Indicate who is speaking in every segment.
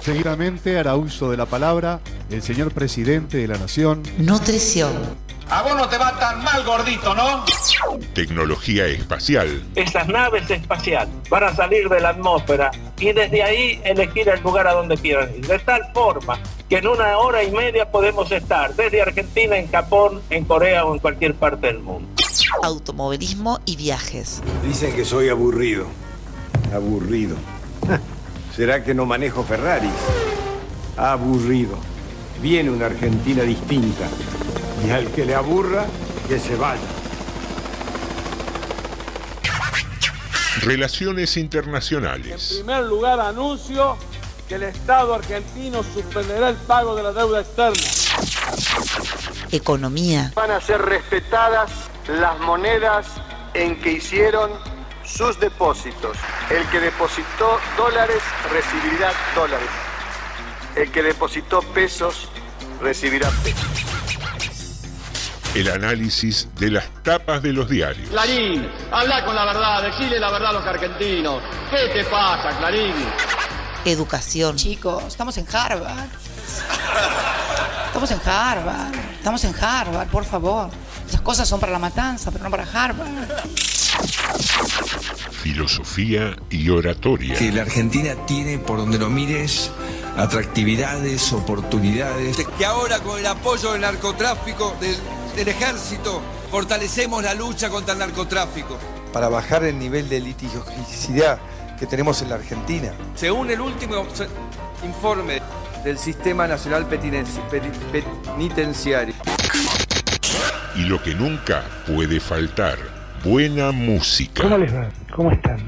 Speaker 1: Seguidamente hará uso de la palabra el señor presidente de la Nación.
Speaker 2: Nutrición.
Speaker 3: A vos no te va tan mal, gordito, ¿no?
Speaker 4: Tecnología espacial.
Speaker 5: Estas naves espaciales van a salir de la atmósfera y desde ahí elegir el lugar a donde quieran ir. De tal forma que en una hora y media podemos estar desde Argentina, en Japón, en Corea o en cualquier parte del mundo.
Speaker 2: Automovilismo y viajes.
Speaker 6: Dicen que soy aburrido. Aburrido. ¿Será que no manejo Ferraris? Aburrido. Viene una Argentina distinta. Y al que le aburra, que se vaya.
Speaker 4: Relaciones internacionales.
Speaker 7: En primer lugar, anuncio que el Estado argentino suspenderá el pago de la deuda externa.
Speaker 2: Economía.
Speaker 8: Van a ser respetadas las monedas en que hicieron sus depósitos. El que depositó dólares recibirá dólares. El que depositó pesos recibirá pesos.
Speaker 4: El análisis de las tapas de los diarios.
Speaker 9: Clarín, habla con la verdad, decile la verdad a los argentinos. ¿Qué te pasa, Clarín?
Speaker 2: Educación.
Speaker 10: Chicos, estamos en Harvard. Estamos en Harvard. Estamos en Harvard, por favor. Las cosas son para la matanza, pero no para Harvard.
Speaker 4: Filosofía y oratoria.
Speaker 11: Que la Argentina tiene, por donde lo mires, atractividades, oportunidades.
Speaker 12: Que ahora con el apoyo del narcotráfico, del, del ejército, fortalecemos la lucha contra el narcotráfico.
Speaker 13: Para bajar el nivel de litigiosidad que tenemos en la Argentina.
Speaker 12: Según el último informe del Sistema Nacional Penitenciario.
Speaker 4: Y lo que nunca puede faltar, buena música.
Speaker 14: ¿Cómo les va? ¿Cómo están?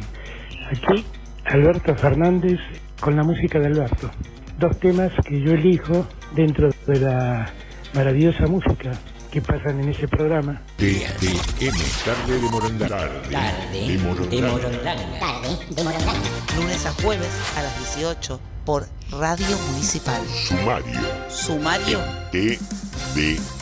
Speaker 14: Aquí Alberto Fernández con la música de Alberto. Dos temas que yo elijo dentro de la maravillosa música que pasan en ese programa.
Speaker 4: TDM, tarde de Morondanga.
Speaker 2: Tarde
Speaker 4: de Morondanga.
Speaker 2: Tarde de Morondanga. Lunes a jueves a las 18 por Radio Municipal.
Speaker 4: Sumario.
Speaker 2: Sumario.
Speaker 4: TDM.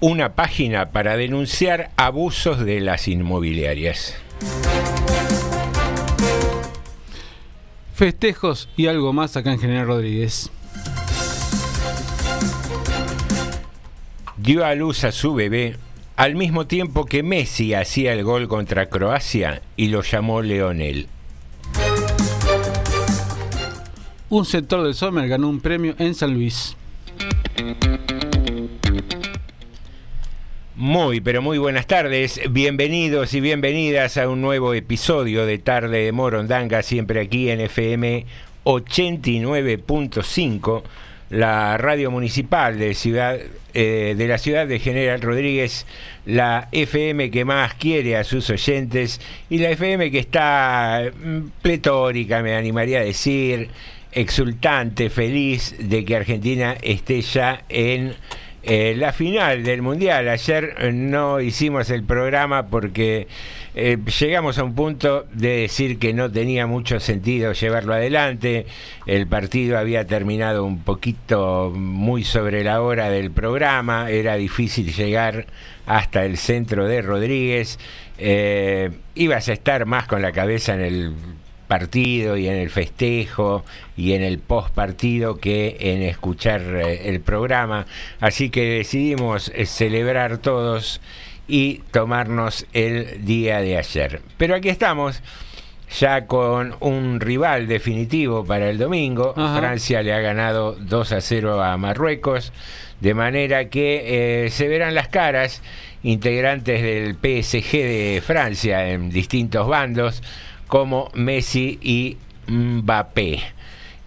Speaker 15: Una página para denunciar abusos de las inmobiliarias.
Speaker 16: Festejos y algo más acá en General Rodríguez.
Speaker 15: dio a luz a su bebé al mismo tiempo que Messi hacía el gol contra Croacia y lo llamó Leonel.
Speaker 16: Un sector del Sommer ganó un premio en San Luis.
Speaker 15: Muy, pero muy buenas tardes. Bienvenidos y bienvenidas a un nuevo episodio de Tarde de Morondanga, siempre aquí en FM 89.5 la radio municipal de, ciudad, eh, de la ciudad de General Rodríguez, la FM que más quiere a sus oyentes y la FM que está mm, pletórica, me animaría a decir, exultante, feliz de que Argentina esté ya en eh, la final del Mundial. Ayer no hicimos el programa porque eh, llegamos a un punto de decir que no tenía mucho sentido llevarlo adelante. El partido había terminado un poquito muy sobre la hora del programa. Era difícil llegar hasta el centro de Rodríguez. Eh, ibas a estar más con la cabeza en el partido y en el festejo y en el post partido que en escuchar eh, el programa. Así que decidimos eh, celebrar todos y tomarnos el día de ayer. Pero aquí estamos ya con un rival definitivo para el domingo. Francia le ha ganado 2 a 0 a Marruecos, de manera que eh, se verán las caras integrantes del PSG de Francia en distintos bandos como Messi y Mbappé.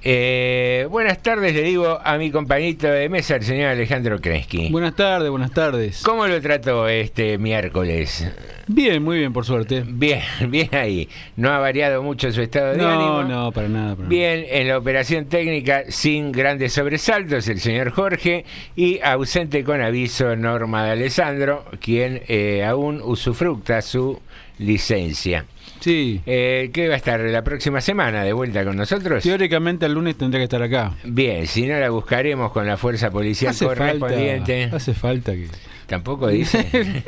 Speaker 15: Eh, buenas tardes, le digo a mi compañito de mesa, el señor Alejandro Krensky.
Speaker 16: Buenas tardes, buenas tardes.
Speaker 15: ¿Cómo lo trató este miércoles?
Speaker 16: Bien, muy bien, por suerte.
Speaker 15: Bien, bien ahí. No ha variado mucho su estado de
Speaker 16: no,
Speaker 15: ánimo.
Speaker 16: No, para nada. Para
Speaker 15: bien, en la operación técnica, sin grandes sobresaltos, el señor Jorge. Y ausente con aviso, Norma de Alessandro, quien eh, aún usufructa su licencia.
Speaker 16: Sí.
Speaker 15: Eh, ¿Qué va a estar la próxima semana de vuelta con nosotros?
Speaker 16: Teóricamente el lunes tendría que estar acá.
Speaker 15: Bien, si no la buscaremos con la fuerza policial
Speaker 16: hace
Speaker 15: correspondiente.
Speaker 16: Falta, hace falta que.
Speaker 15: Tampoco dice.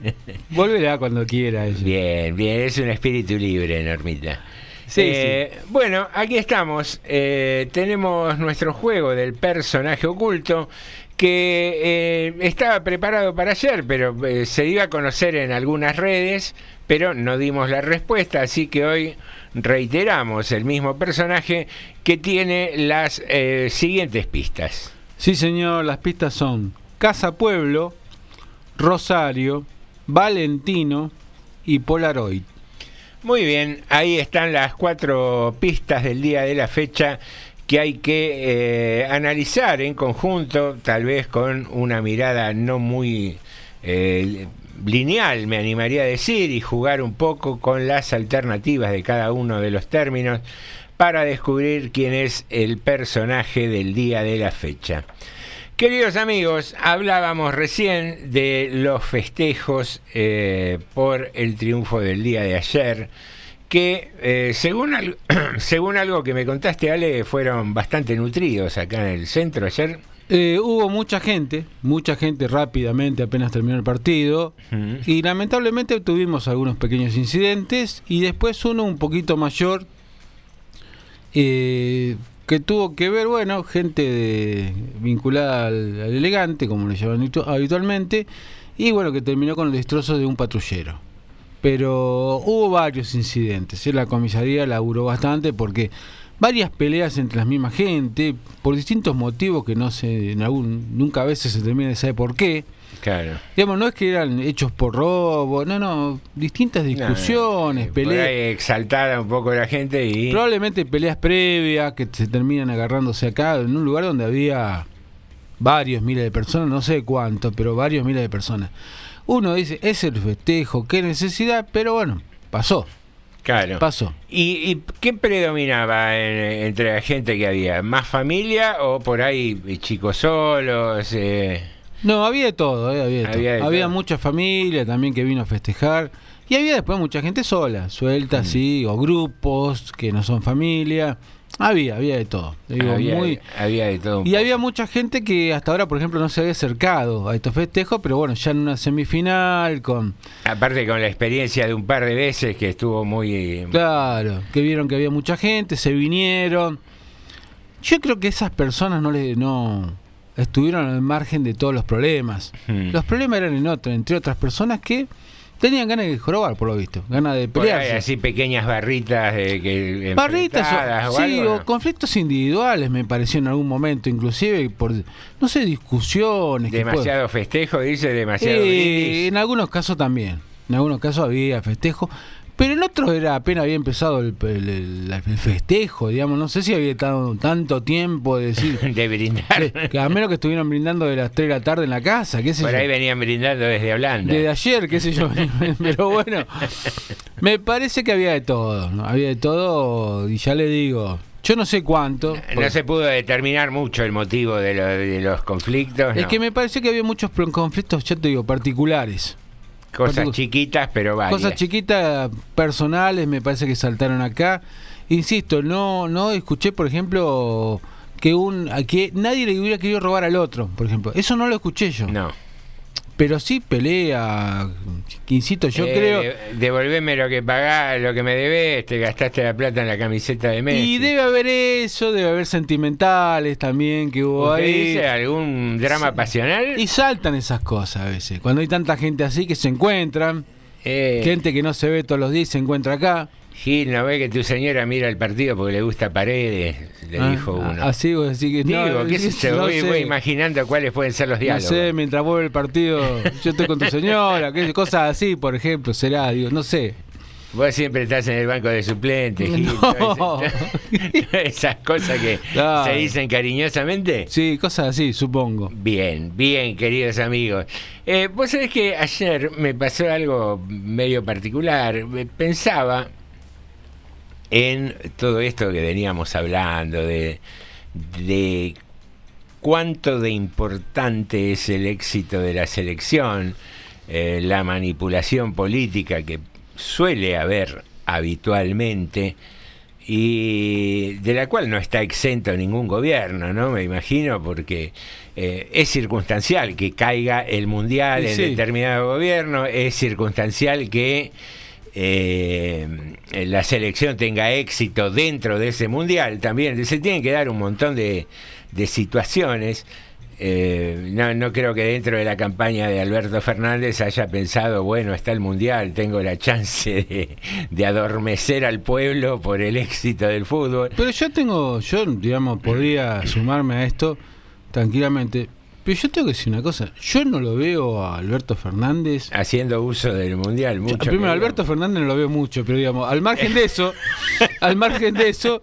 Speaker 16: Volverá cuando quiera. Ella.
Speaker 15: Bien, bien, es un espíritu libre, Normita.
Speaker 16: Sí,
Speaker 15: eh,
Speaker 16: sí.
Speaker 15: Bueno, aquí estamos. Eh, tenemos nuestro juego del personaje oculto que eh, estaba preparado para ayer, pero eh, se iba a conocer en algunas redes, pero no dimos la respuesta, así que hoy reiteramos el mismo personaje que tiene las eh, siguientes pistas.
Speaker 16: Sí, señor, las pistas son Casa Pueblo, Rosario, Valentino y Polaroid.
Speaker 15: Muy bien, ahí están las cuatro pistas del día de la fecha que hay que eh, analizar en conjunto, tal vez con una mirada no muy eh, lineal, me animaría a decir, y jugar un poco con las alternativas de cada uno de los términos para descubrir quién es el personaje del día de la fecha. Queridos amigos, hablábamos recién de los festejos eh, por el triunfo del día de ayer que eh, según, al, según algo que me contaste, Ale, fueron bastante nutridos acá en el centro ayer.
Speaker 16: Eh, hubo mucha gente, mucha gente rápidamente apenas terminó el partido y lamentablemente tuvimos algunos pequeños incidentes y después uno un poquito mayor eh, que tuvo que ver, bueno, gente de- vinculada al, al elegante, como le llaman habitu- habitualmente, y bueno, que terminó con el destrozo de un patrullero. Pero hubo varios incidentes, ¿eh? la comisaría laburó bastante porque varias peleas entre las mismas gente, por distintos motivos que no se, en algún, nunca a veces se termina de saber por qué.
Speaker 15: Claro.
Speaker 16: Digamos, no es que eran hechos por robo, no, no, distintas discusiones,
Speaker 15: Por
Speaker 16: peleas.
Speaker 15: ahí exaltada un poco la gente y.
Speaker 16: Probablemente peleas previas que se terminan agarrándose acá en un lugar donde había varios miles de personas, no sé cuántos, pero varios miles de personas. Uno dice, es el festejo, qué necesidad, pero bueno, pasó.
Speaker 15: Claro.
Speaker 16: Pasó.
Speaker 15: ¿Y, y qué predominaba en- entre la gente que había? ¿Más familia o por ahí eh, chicos solos? eh?
Speaker 16: No, había de todo, eh, había de
Speaker 15: Había de
Speaker 16: todo. Había
Speaker 15: todo.
Speaker 16: mucha familia también que vino a festejar. Y había después mucha gente sola, suelta, sí, o grupos que no son familia. Había, había de todo. Digo,
Speaker 15: había,
Speaker 16: muy-
Speaker 15: había de todo.
Speaker 16: Y
Speaker 15: poco.
Speaker 16: había mucha gente que hasta ahora, por ejemplo, no se había acercado a estos festejos, pero bueno, ya en una semifinal con...
Speaker 15: Aparte con la experiencia de un par de veces que estuvo muy...
Speaker 16: Claro, que vieron que había mucha gente, se vinieron. Yo creo que esas personas no le no estuvieron al margen de todos los problemas.
Speaker 15: Hmm.
Speaker 16: Los problemas eran en otro, entre otras personas que tenían ganas de jorobar, por lo visto, ganas de
Speaker 15: Por ahí
Speaker 16: pelearse.
Speaker 15: así pequeñas barritas que
Speaker 16: Barritas
Speaker 15: enfrentadas
Speaker 16: o,
Speaker 15: o
Speaker 16: sí,
Speaker 15: algo,
Speaker 16: o
Speaker 15: ¿no?
Speaker 16: conflictos individuales me pareció en algún momento, inclusive por, no sé, discusiones.
Speaker 15: demasiado festejo, dice demasiado
Speaker 16: Sí,
Speaker 15: brindis.
Speaker 16: en algunos casos también. En algunos casos había festejo. Pero en otros era apenas había empezado el, el- el- el festejo, digamos. No sé si había estado tanto tiempo de decir.
Speaker 15: de brindar.
Speaker 16: Que a menos que estuvieran brindando de las 3 de la tarde en la casa, qué sé
Speaker 15: Por
Speaker 16: yo.
Speaker 15: ahí venían brindando desde Holanda.
Speaker 16: Desde ayer, qué sé yo. Pero bueno, me parece que había de todo. ¿no? Había de todo, y ya le digo, yo no sé cuánto.
Speaker 15: No se pudo determinar mucho el motivo de, lo- de los conflictos.
Speaker 16: Es
Speaker 15: no.
Speaker 16: que me parece que había muchos conflictos, ya te digo, particulares.
Speaker 15: Cosas chiquitas, pero varias.
Speaker 16: Cosas chiquitas, personales, me parece que saltaron acá. Insisto, no, no escuché, por ejemplo, que un que nadie le hubiera querido robar al otro, por ejemplo. Eso no lo escuché yo.
Speaker 15: No.
Speaker 16: Pero sí pelea, insisto, yo
Speaker 15: Eh,
Speaker 16: creo...
Speaker 15: de- devolveme lo que pagás, lo que me debes, te gastaste la plata en la camiseta de Messi.
Speaker 16: Y debe haber eso, debe haber sentimentales también que hubo
Speaker 15: ¿Usted
Speaker 16: ahí.
Speaker 15: dice algún drama pasional?
Speaker 16: Y saltan esas cosas a veces. Cuando hay tanta gente así que se encuentran,
Speaker 15: Eh,
Speaker 16: gente que no se ve todos los días se encuentra acá.
Speaker 15: Gil, ¿no ve que tu señora mira el partido porque le gusta Paredes? Le
Speaker 16: Ah,
Speaker 15: dijo uno.
Speaker 16: Así vos decís que no,
Speaker 15: Digo, qué sé yo,
Speaker 16: no
Speaker 15: voy,
Speaker 16: sé.
Speaker 15: voy imaginando cuáles pueden ser los
Speaker 16: No
Speaker 15: diálogos.
Speaker 16: sé, mientras vuelve el partido, yo estoy con tu señora, qué cosas así, por ejemplo, será, digo, no sé.
Speaker 15: Vos siempre estás en el banco de suplentes, Gil,
Speaker 16: No.
Speaker 15: esas- cosas que se dicen cariñosamente.
Speaker 16: Sí, cosas así, supongo.
Speaker 15: Bien, bien, queridos amigos. Eh, Vos sabés que ayer me pasó algo medio particular. Me Pensaba en todo esto que veníamos hablando, de, de cuánto de importante es el éxito de la selección, eh, la manipulación política que suele haber habitualmente y de la cual no está exento ningún gobierno, ¿no? Me imagino, porque eh, es circunstancial que caiga el mundial en
Speaker 16: sí.
Speaker 15: determinado gobierno, es circunstancial que eh, la selección tenga éxito dentro de ese mundial también. Se tienen que dar un montón de, de situaciones. Eh, no, no creo que dentro de la campaña de Alberto Fernández haya pensado, bueno, está el Mundial, tengo la chance de, de adormecer al pueblo por el éxito del fútbol.
Speaker 16: Pero yo tengo, yo digamos, podría sumarme a esto tranquilamente. Pero yo tengo que decir una cosa, yo no lo veo a Alberto Fernández.
Speaker 15: Haciendo uso del Mundial, mucho.
Speaker 16: Primero, Alberto Fernández no lo veo mucho, pero digamos, al margen de eso, al margen de eso,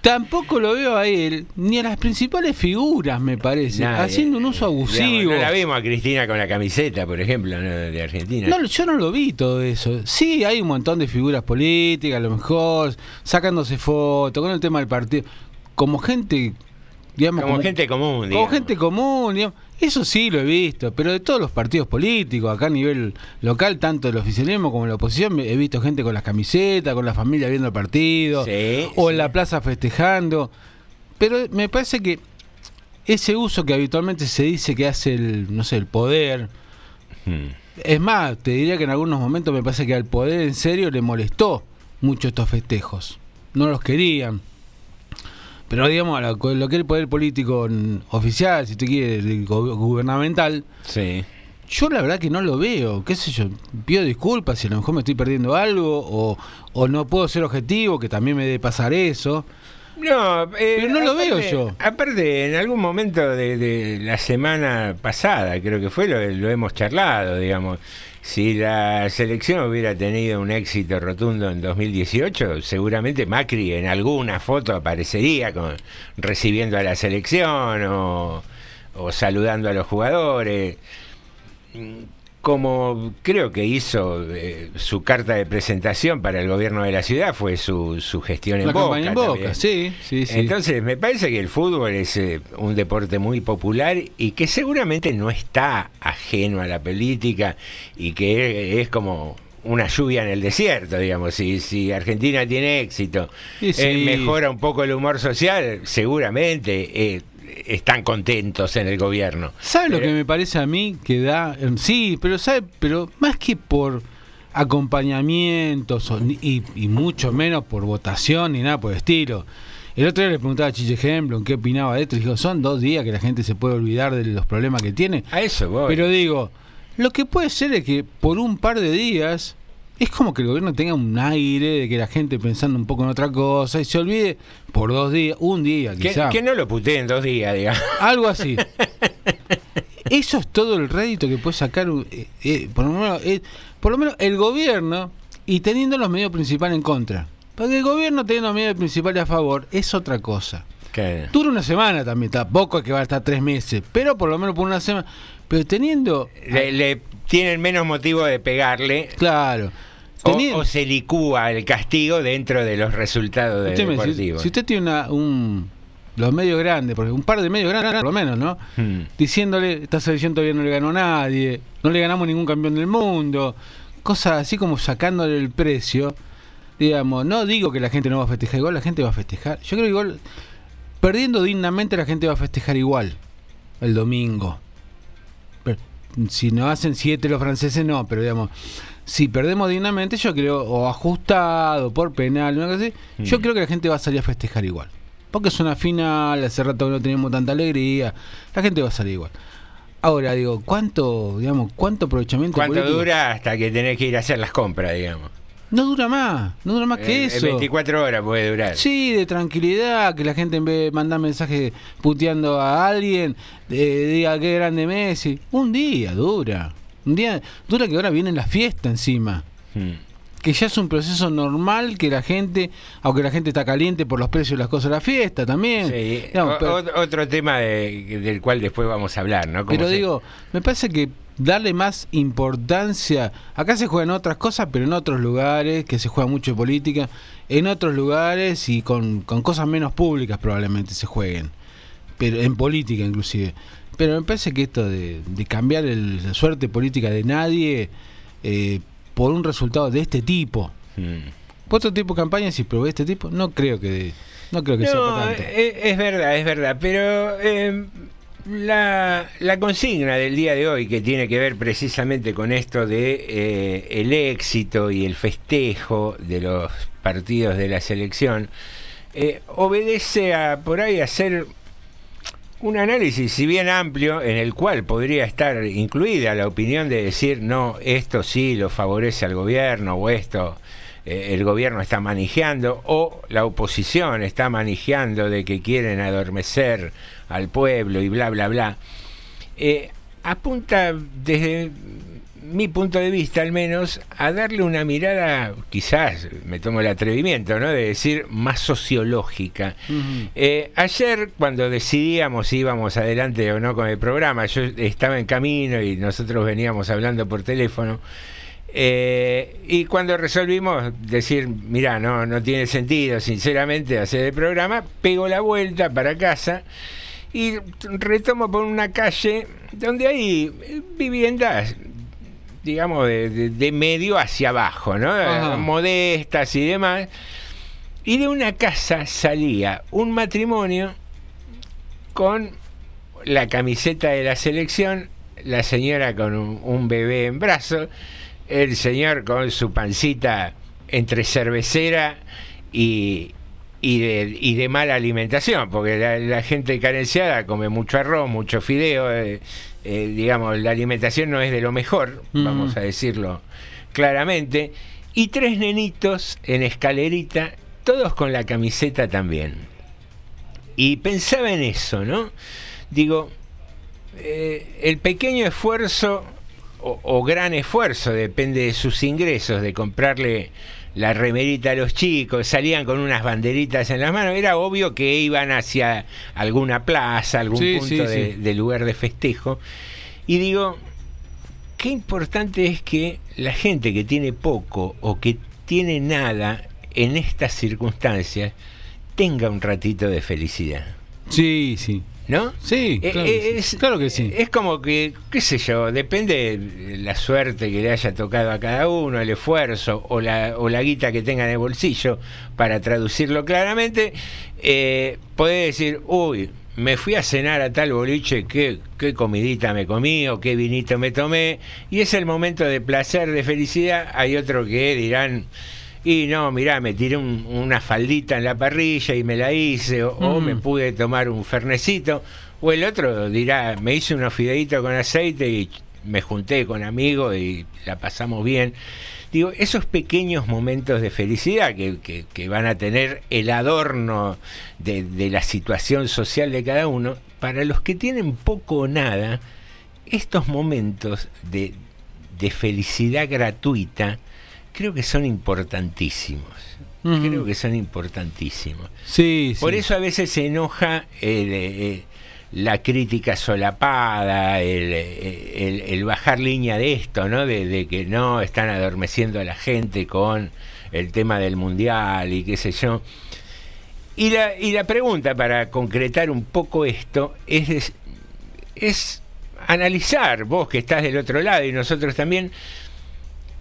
Speaker 16: tampoco lo veo a él, ni a las principales figuras, me parece,
Speaker 15: Nadie.
Speaker 16: haciendo un uso
Speaker 15: Digamos,
Speaker 16: abusivo.
Speaker 15: no la vimos a Cristina con la camiseta, por ejemplo, ¿no? de Argentina.
Speaker 16: No, yo no lo vi todo eso. Sí, hay un montón de figuras políticas, a lo mejor, sacándose fotos, con el tema del partido. Como gente, digamos.
Speaker 15: Como gente común,
Speaker 16: Como
Speaker 15: digamos.
Speaker 16: gente común, digamos. Eso sí lo he visto, pero de todos los partidos políticos, acá a nivel local, tanto del oficialismo como de la oposición, he visto gente con las camisetas, con la familia viendo el partido,
Speaker 15: Sí,
Speaker 16: o en la plaza festejando. Pero me parece que ese uso que habitualmente se dice que hace el, no sé, el poder,
Speaker 15: Hmm.
Speaker 16: es más, te diría que en algunos momentos me parece que al poder en serio le molestó mucho estos festejos. No los querían. Pero digamos, lo, lo que es el poder político oficial, si te quiere, gubernamental,
Speaker 15: Sí.
Speaker 16: yo la verdad que no lo veo. ¿Qué sé yo? Pido disculpas si a lo mejor me estoy perdiendo algo o, o no puedo ser objetivo, que también me debe pasar eso.
Speaker 15: No, eh,
Speaker 16: Pero no lo veo yo.
Speaker 15: Aparte, en algún momento de, de la semana pasada, creo que fue, lo, lo hemos charlado, digamos. Si la selección hubiera tenido un éxito rotundo en 2018, seguramente Macri en alguna foto aparecería con, recibiendo a la selección o, o saludando a los jugadores. Como creo que hizo eh, su carta de presentación para el gobierno de la ciudad, fue su, su gestión en
Speaker 16: La
Speaker 15: Boca.
Speaker 16: en Boca, sí, sí, sí.
Speaker 15: Entonces, me parece que el fútbol es eh, un deporte muy popular y que seguramente no está ajeno a la política y que es como una lluvia en el desierto, digamos. Si, si Argentina tiene éxito,
Speaker 16: Sí,
Speaker 15: eh,
Speaker 16: sí.
Speaker 15: mejora un poco el humor social, seguramente eh, están contentos en el gobierno.
Speaker 16: ¿Sabe lo
Speaker 15: Pero-
Speaker 16: que me parece a mí que da? eh, Sí, pero sabe, pero más que por acompañamientos y mucho menos por votación ni nada por el estilo. El otro día le preguntaba a Chiche Hemblon qué opinaba de esto y dijo, son dos días que la gente se puede olvidar de los problemas que tiene.
Speaker 15: A eso voy.
Speaker 16: Pero digo, lo que puede ser es que por un par de días es como que el gobierno tenga un aire de que la gente pensando un poco en otra cosa y se olvide por dos días, un día quizá.
Speaker 15: que no lo puteen dos días, digamos.
Speaker 16: Algo así. Eso es todo el rédito que puede sacar, eh, eh, por, lo menos, eh, por lo menos el gobierno y teniendo los medios principales en contra. Porque el gobierno teniendo los medios principales a favor es otra cosa. Dura una semana también, tampoco es que va a estar tres meses, pero por lo menos por una semana. Pero teniendo.
Speaker 15: le, le tienen menos motivo de pegarle
Speaker 16: Claro.
Speaker 15: O, se licúa el castigo dentro de los resultados del deportivo.
Speaker 16: si usted tiene una, un, los medios grandes, porque un par de medios grandes por lo menos, ¿no?
Speaker 15: Hmm.
Speaker 16: Diciéndole, esta selección todavía no le ganó a nadie, no le ganamos ningún campeón del mundo, cosas así como sacándole el precio, digamos, no digo que la gente no va a festejar igual, la gente va a festejar. Yo creo que igual, perdiendo dignamente la gente va a festejar igual el domingo. Pero, si no hacen siete los franceses, no, pero digamos, si perdemos dignamente, yo creo, o ajustado, por penal, una cosa así, yo
Speaker 15: Mm.
Speaker 16: creo que la gente va a salir a festejar igual. Porque es una final, hace rato que no tenemos tanta alegría, la gente va a salir igual. Ahora digo, ¿cuánto, digamos, cuánto aprovechamiento
Speaker 15: ¿Cuánto
Speaker 16: político?
Speaker 15: dura hasta que tenés que ir a hacer las compras, digamos?
Speaker 16: No dura más, no dura más que
Speaker 15: Eh,
Speaker 16: eso.
Speaker 15: 24 horas puede durar.
Speaker 16: Sí, de tranquilidad, que la gente en vez de mandar mensajes puteando a alguien, eh, diga qué grande Messi. Un día dura. Un día dura que ahora viene la fiesta encima.
Speaker 15: Hmm.
Speaker 16: que ya es un proceso normal que la gente, aunque la gente está caliente por los precios de las cosas de la fiesta también.
Speaker 15: Sí,
Speaker 16: digamos,
Speaker 15: o-
Speaker 16: pero-
Speaker 15: o- otro tema de- del cual después vamos a hablar, ¿no?
Speaker 16: Pero
Speaker 15: se-
Speaker 16: digo, me parece que darle más importancia. Acá se juegan otras cosas, pero en otros lugares, que se juega mucho de política, en otros lugares y con, con cosas menos públicas probablemente se jueguen. Pero en política inclusive. Pero me parece que esto de, de cambiar el- la suerte política de nadie eh, por un resultado de este tipo.
Speaker 15: Mm.
Speaker 16: Por otro tipo de campañas, si probé este tipo, no creo que no creo que sea
Speaker 15: No,
Speaker 16: para tanto.
Speaker 15: es, es verdad, es verdad, pero eh, la, la consigna del día de hoy que tiene que ver precisamente con esto de eh, el éxito y el festejo de los partidos de la selección eh, obedece a por ahí hacer un análisis, si bien amplio, en el cual podría estar incluida la opinión de decir, no, esto sí lo favorece al gobierno o esto eh, el gobierno está manejando o la oposición está manejando de que quieren adormecer al pueblo y bla, bla, bla. Eh, apunta desde mi punto de vista al menos a darle una mirada, quizás me tomo el atrevimiento, ¿no? De decir más sociológica. Eh, ayer, cuando decidíamos si íbamos adelante o no con el programa, yo estaba en camino y nosotros veníamos hablando por teléfono. eh, y cuando resolvimos decir, mira, no, no tiene sentido, sinceramente, hacer el programa, pego la vuelta para casa y retomo por una calle donde hay viviendas, digamos, de, de- de medio hacia abajo, ¿no?
Speaker 16: Ajá.
Speaker 15: Modestas y demás. Y de una casa salía un matrimonio con la camiseta de la selección, la señora con un, un bebé en brazos, el señor con su pancita entre cervecera y, y, de, y de mala alimentación, porque la, la gente carenciada come mucho arroz, mucho fideo, eh, eh, digamos, la alimentación no es de lo mejor,
Speaker 16: Mm.
Speaker 15: vamos a decirlo claramente, y tres nenitos en escalerita, todos con la camiseta también. Y pensaba en eso, ¿no? Digo, eh, el pequeño esfuerzo o, o gran esfuerzo, depende de sus ingresos, de comprarle la remerita a los chicos, salían con unas banderitas en las manos, era obvio que iban hacia alguna plaza, algún
Speaker 16: Sí,
Speaker 15: punto
Speaker 16: sí,
Speaker 15: de,
Speaker 16: sí.
Speaker 15: de lugar de festejo. Y digo, qué importante es que la gente que tiene poco o que tiene nada en estas circunstancias tenga un ratito de felicidad.
Speaker 16: Sí, sí.
Speaker 15: ¿No?
Speaker 16: Sí,
Speaker 15: Eh,
Speaker 16: claro, que
Speaker 15: eh,
Speaker 16: sí.
Speaker 15: es,
Speaker 16: Claro que sí.
Speaker 15: Es como que, qué sé yo, depende de la suerte que le haya tocado a cada uno, el esfuerzo o la, o la guita que tenga en el bolsillo, para traducirlo claramente, eh, podés decir, uy, me fui a cenar a tal boliche, qué, qué comidita me comí o qué vinito me tomé, y es el momento de placer, de felicidad. Hay otro que dirán, y no, mirá, me tiré un- una faldita en la parrilla y me la hice, o, o
Speaker 16: Mm.
Speaker 15: me pude tomar un fernecito, o el otro dirá, me hice unos fideitos con aceite y me junté con amigos y la pasamos bien. Digo, esos pequeños momentos de felicidad que, que- que van a tener el adorno de, de la situación social de cada uno, para los que tienen poco o nada, estos momentos de, de felicidad gratuita creo que son importantísimos. Creo que son importantísimos.
Speaker 16: Sí,
Speaker 15: Por
Speaker 16: sí.
Speaker 15: eso a veces se enoja el, eh, la crítica solapada, el, eh, el- el bajar línea de esto, ¿no? De, de que no están adormeciendo a la gente con el tema del mundial y qué sé yo. Y la, y la pregunta para concretar un poco esto es, es, es analizar, vos que estás del otro lado y nosotros también,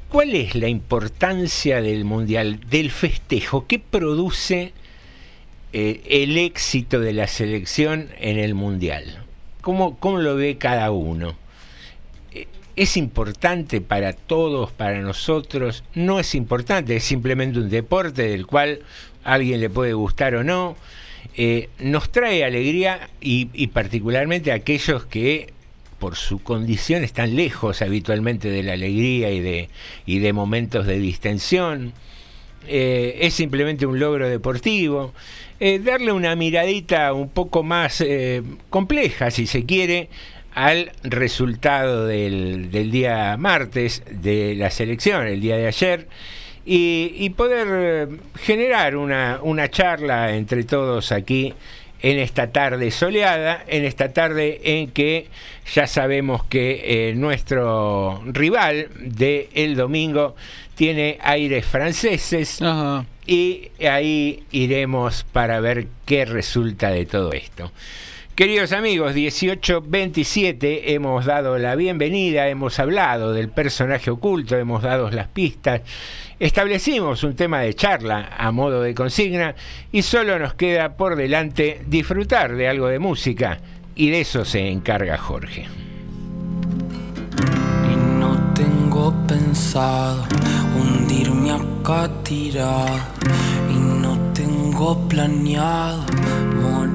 Speaker 15: ¿cuál es la importancia del mundial, del festejo? ¿Qué produce eh, el éxito de la selección en el mundial? ¿Cómo, cómo lo ve cada uno? Eh, ¿Es importante para todos, para nosotros? No es importante, es simplemente un deporte del cual alguien le puede gustar o no. Eh, nos trae alegría y, y particularmente aquellos que por su condición están lejos habitualmente de la alegría y de, y de momentos de distensión. Eh, es simplemente un logro deportivo. Eh, darle una miradita un poco más eh, compleja, si se quiere, al resultado del, del día martes de la selección, el día de ayer, y, y poder generar una, una charla entre todos aquí en esta tarde soleada, en esta tarde en que ya sabemos que eh, nuestro rival de el domingo tiene aires franceses y ahí iremos para ver qué resulta de todo esto. Queridos amigos, 1827 hemos dado la bienvenida, hemos hablado del personaje oculto, hemos dado las pistas, establecimos un tema de charla a modo de consigna y solo nos queda por delante disfrutar de algo de música y de eso se encarga Jorge.
Speaker 17: Y no tengo pensado hundirme acá tirado y no tengo planeado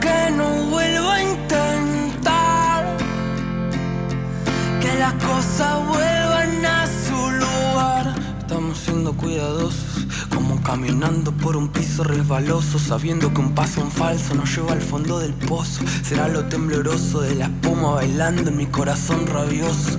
Speaker 17: que no vuelva a intentar que las cosas vuelvan a su lugar. Estamos siendo cuidadosos, como caminando por un piso resbaloso, sabiendo que un paso en falso nos lleva al fondo del pozo. Será lo tembloroso de la espuma bailando en mi corazón rabioso.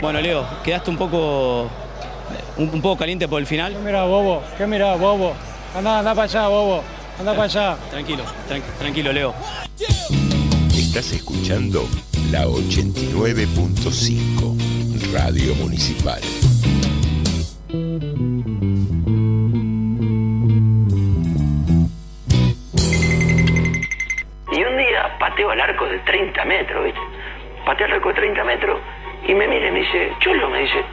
Speaker 18: Bueno, Leo, quedaste un poco un, un poco caliente por el final.
Speaker 19: ¿Qué mirá, bobo? ¿Qué mirá, bobo? Anda, anda para allá, bobo. Anda para allá.
Speaker 18: Tranquilo, tran- tranquilo, Leo.
Speaker 4: Estás escuchando la 89.5 Radio Municipal.
Speaker 20: Metros, ¿viste? El arco de 30 metros y me mira y me dice, Cholo, me dice,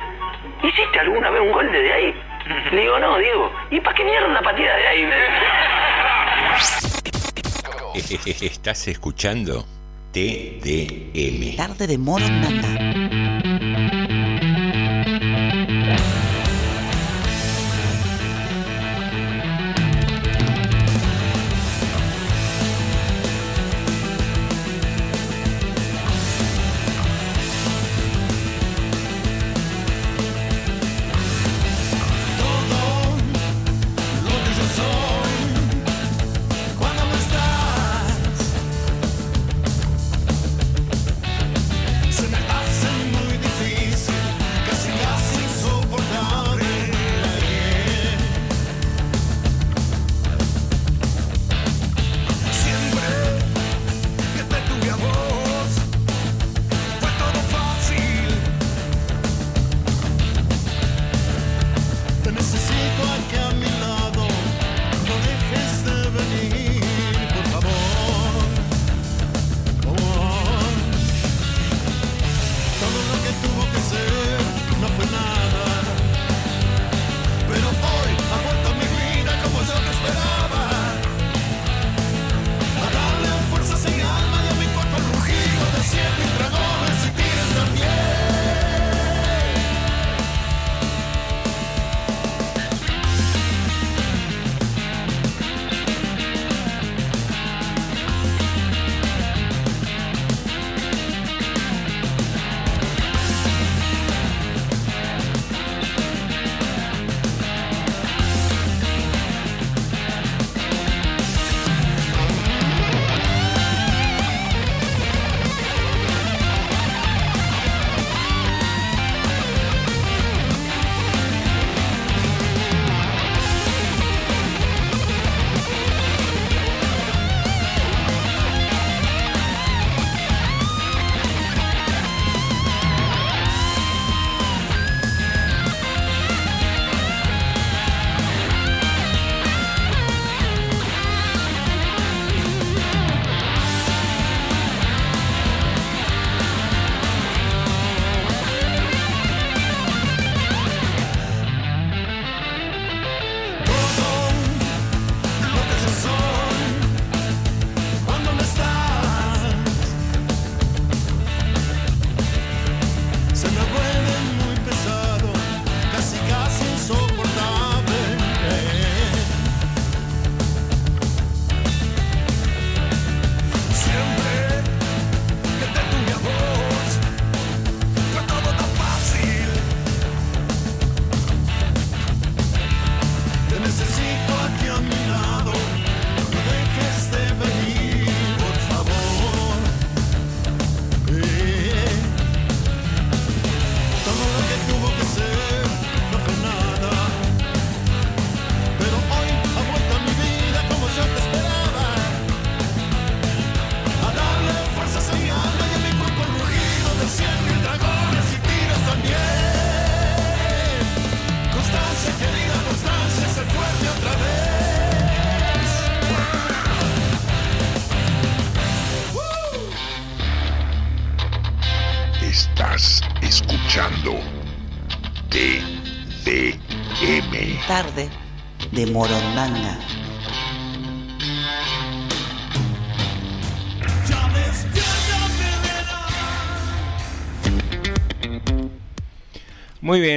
Speaker 20: ¿hiciste alguna vez un gol desde ahí? Le digo, no, Diego, ¿y para qué mierda pateada de ahí?
Speaker 4: Estás escuchando TDM.
Speaker 2: Tarde de Morondanga.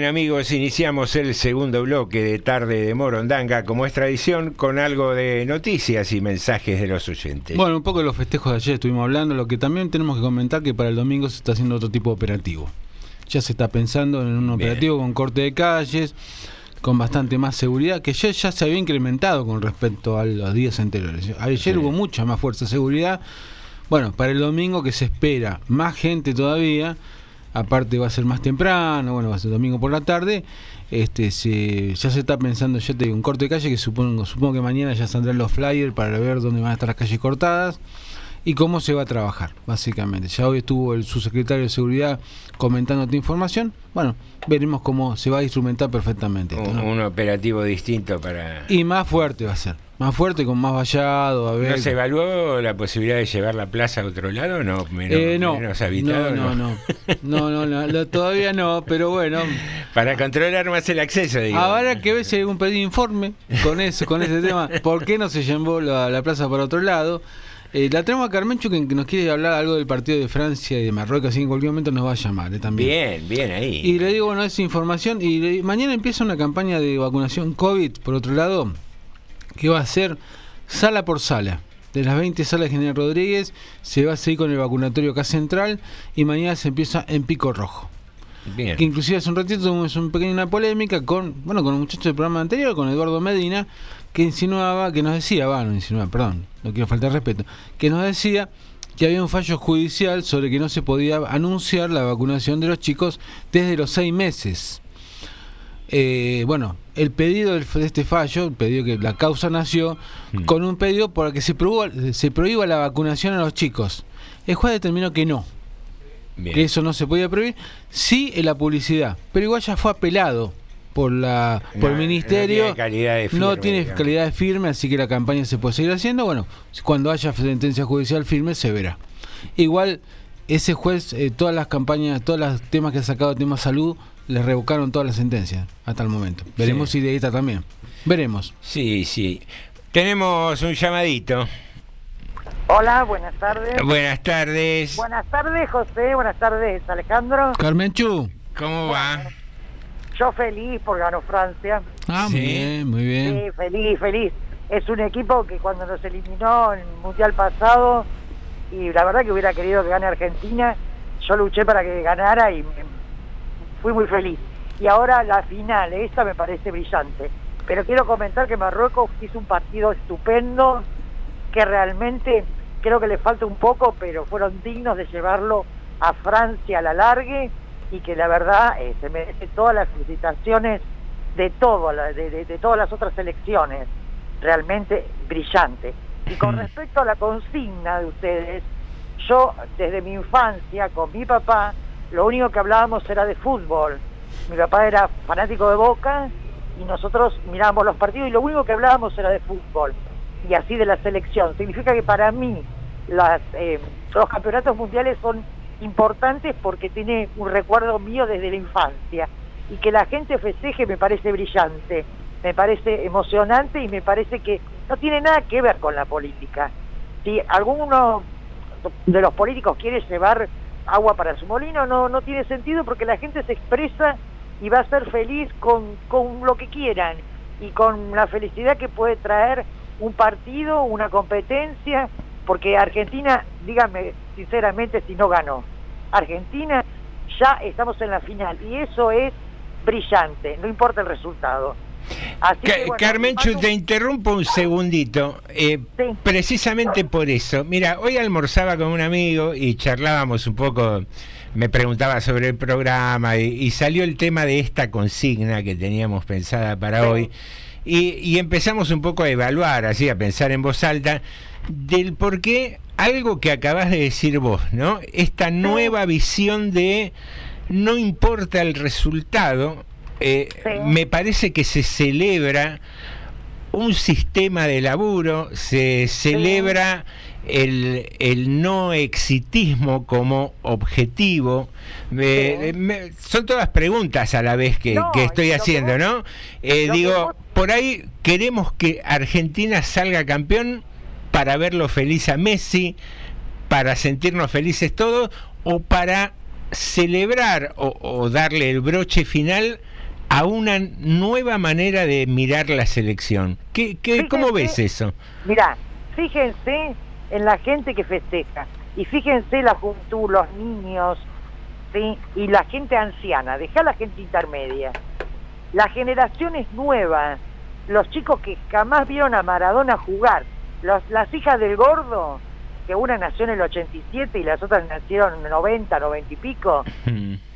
Speaker 15: Bien amigos, iniciamos el segundo bloque de Tarde de Morondanga, como es tradición, con algo de noticias y mensajes de los oyentes.
Speaker 16: Bueno, un poco de los festejos de ayer estuvimos hablando, lo que también tenemos que comentar que para el domingo se está haciendo otro tipo de operativo. Ya se está pensando en un operativo con corte de calles, con bastante más seguridad, que ya, ya se había incrementado con respecto a los días anteriores. Ayer hubo mucha más fuerza de seguridad. Bueno, para el domingo que se espera más gente todavía, aparte va a ser más temprano, bueno, va a ser domingo por la tarde, este se, ya se está pensando, ya te digo, un corte de calle que supongo, supongo que mañana ya saldrán los flyers para ver dónde van a estar las calles cortadas y cómo se va a trabajar, básicamente. Ya hoy estuvo el subsecretario de Seguridad comentando esta información. Bueno, veremos cómo se va a instrumentar perfectamente. esto,
Speaker 15: un,
Speaker 16: ¿no?
Speaker 15: un operativo distinto para...
Speaker 16: Y más fuerte va a ser, más fuerte con más vallado, a ver.
Speaker 15: ¿No se evaluó la posibilidad de llevar la plaza a otro lado o no? Menos,
Speaker 16: Eh, no,
Speaker 15: menos habitado,
Speaker 16: no, no, no, no, no, no, no, todavía no, pero bueno,
Speaker 15: Para controlar más el acceso, digo.
Speaker 16: Habrá que ver si hay un pedido de informe con eso, con ese tema. ¿Por qué no se llevó la, la plaza para otro lado? Eh, la tenemos a Carmencho que, nos quiere hablar algo del partido de Francia y de Marruecos, así que en cualquier momento nos va a llamar eh, también.
Speaker 15: Bien, bien ahí.
Speaker 16: Y le digo, bueno, esa información. Y le- mañana empieza una campaña de vacunación COVID, por otro lado, que va a ser sala por sala. De las 20 salas de General Rodríguez, se va a seguir con el vacunatorio acá central y mañana se empieza en Pico Rojo.
Speaker 15: Bien.
Speaker 16: Que inclusive hace un ratito tuvimos un pequeño una polémica con, bueno, con un muchacho del programa anterior, con Eduardo Medina, que insinuaba, que nos decía, va, no insinuaba, perdón, no quiero faltar respeto, que nos decía que había un fallo judicial sobre que no se podía anunciar la vacunación de los chicos desde los seis meses. Eh, bueno, el pedido de este fallo, el pedido que la causa nació con un pedido para que se prohíba, se prohíba la vacunación a los chicos. El juez determinó que no,
Speaker 15: Bien.
Speaker 16: que eso no se podía prohibir, sí en la publicidad, pero igual ya fue apelado por la por el ministerio,
Speaker 15: no tiene calidad de
Speaker 16: no
Speaker 15: firme,
Speaker 16: tiene calidad de firme, así que la campaña se puede seguir haciendo. Bueno, cuando haya sentencia judicial firme se verá. Igual ese juez, eh, todas las campañas, todos los temas que ha sacado, tema salud, le revocaron todas las sentencias hasta el momento. Veremos si de esta también. Veremos.
Speaker 15: Sí, sí. Tenemos un llamadito.
Speaker 21: Hola, buenas tardes.
Speaker 15: Buenas tardes.
Speaker 21: Buenas tardes, José. Buenas tardes, Alejandro.
Speaker 16: Carmenchu.
Speaker 15: ¿Cómo va?
Speaker 21: Yo feliz por ganó Francia.
Speaker 16: Ah, muy bien, muy bien.
Speaker 21: Sí, feliz, feliz. Es un equipo que cuando nos eliminó en el Mundial pasado, y la verdad que hubiera querido que gane Argentina, yo luché para que ganara y me- fui muy feliz. Y ahora la final, esta me parece brillante. Pero quiero comentar que Marruecos hizo un partido estupendo, que realmente creo que le falta un poco, pero fueron dignos de llevarlo a Francia a la largue y que la verdad eh, se merece todas las felicitaciones de todo, de, de- de todas las otras selecciones. Realmente brillante. Y con respecto a la consigna de ustedes, yo desde mi infancia con mi papá, lo único que hablábamos era de fútbol. Mi papá era fanático de Boca y nosotros mirábamos los partidos y lo único que hablábamos era de fútbol y así de la selección. Significa que para mí eh, los campeonatos mundiales son importantes porque tiene un recuerdo mío desde la infancia y que la gente festeje me parece brillante, me parece emocionante y me parece que no tiene nada que ver con la política. Si alguno de los políticos quiere llevar agua para su molino, no, no tiene sentido porque la gente se expresa y va a ser feliz con, con lo que quieran y con la felicidad que puede traer un partido, una competencia, porque Argentina, díganme sinceramente si no ganó. Argentina ya estamos en la final y eso es brillante, no importa el resultado. Así
Speaker 15: Ca-
Speaker 21: que, bueno,
Speaker 15: Carmenchu,
Speaker 21: mando-
Speaker 15: te interrumpo un segundito. eh, Precisamente por eso. Mira, hoy almorzaba con un amigo y charlábamos un poco, me preguntaba sobre el programa y, y salió el tema de esta consigna que teníamos pensada para hoy. Y, y empezamos un poco a evaluar, así, a pensar en voz alta, del por qué algo que acabas de decir vos, ¿no? Esta nueva visión de no importa el resultado, eh, me parece que se celebra un sistema de laburo, se celebra el, el no exitismo como objetivo. Me- son todas preguntas a la vez que,
Speaker 21: No,
Speaker 15: que estoy
Speaker 21: que
Speaker 15: haciendo,
Speaker 21: vos-
Speaker 15: ¿no? Eh, digo,
Speaker 21: vos-
Speaker 15: por ahí queremos que Argentina salga campeón para verlo feliz a Messi, para sentirnos felices todos o para celebrar o, o darle el broche final a una nueva manera de mirar la selección. ¿Qué, qué, ¿Cómo ves eso?
Speaker 21: Mirá, fíjense en la gente que festeja y fíjense la juventud, los niños, ¿sí? y la gente anciana, dejá la gente intermedia. La generación es nueva, los chicos que jamás vieron a Maradona jugar, los, las hijas del gordo, que una nació en el 87 y las otras nacieron en el 90, 90 y pico,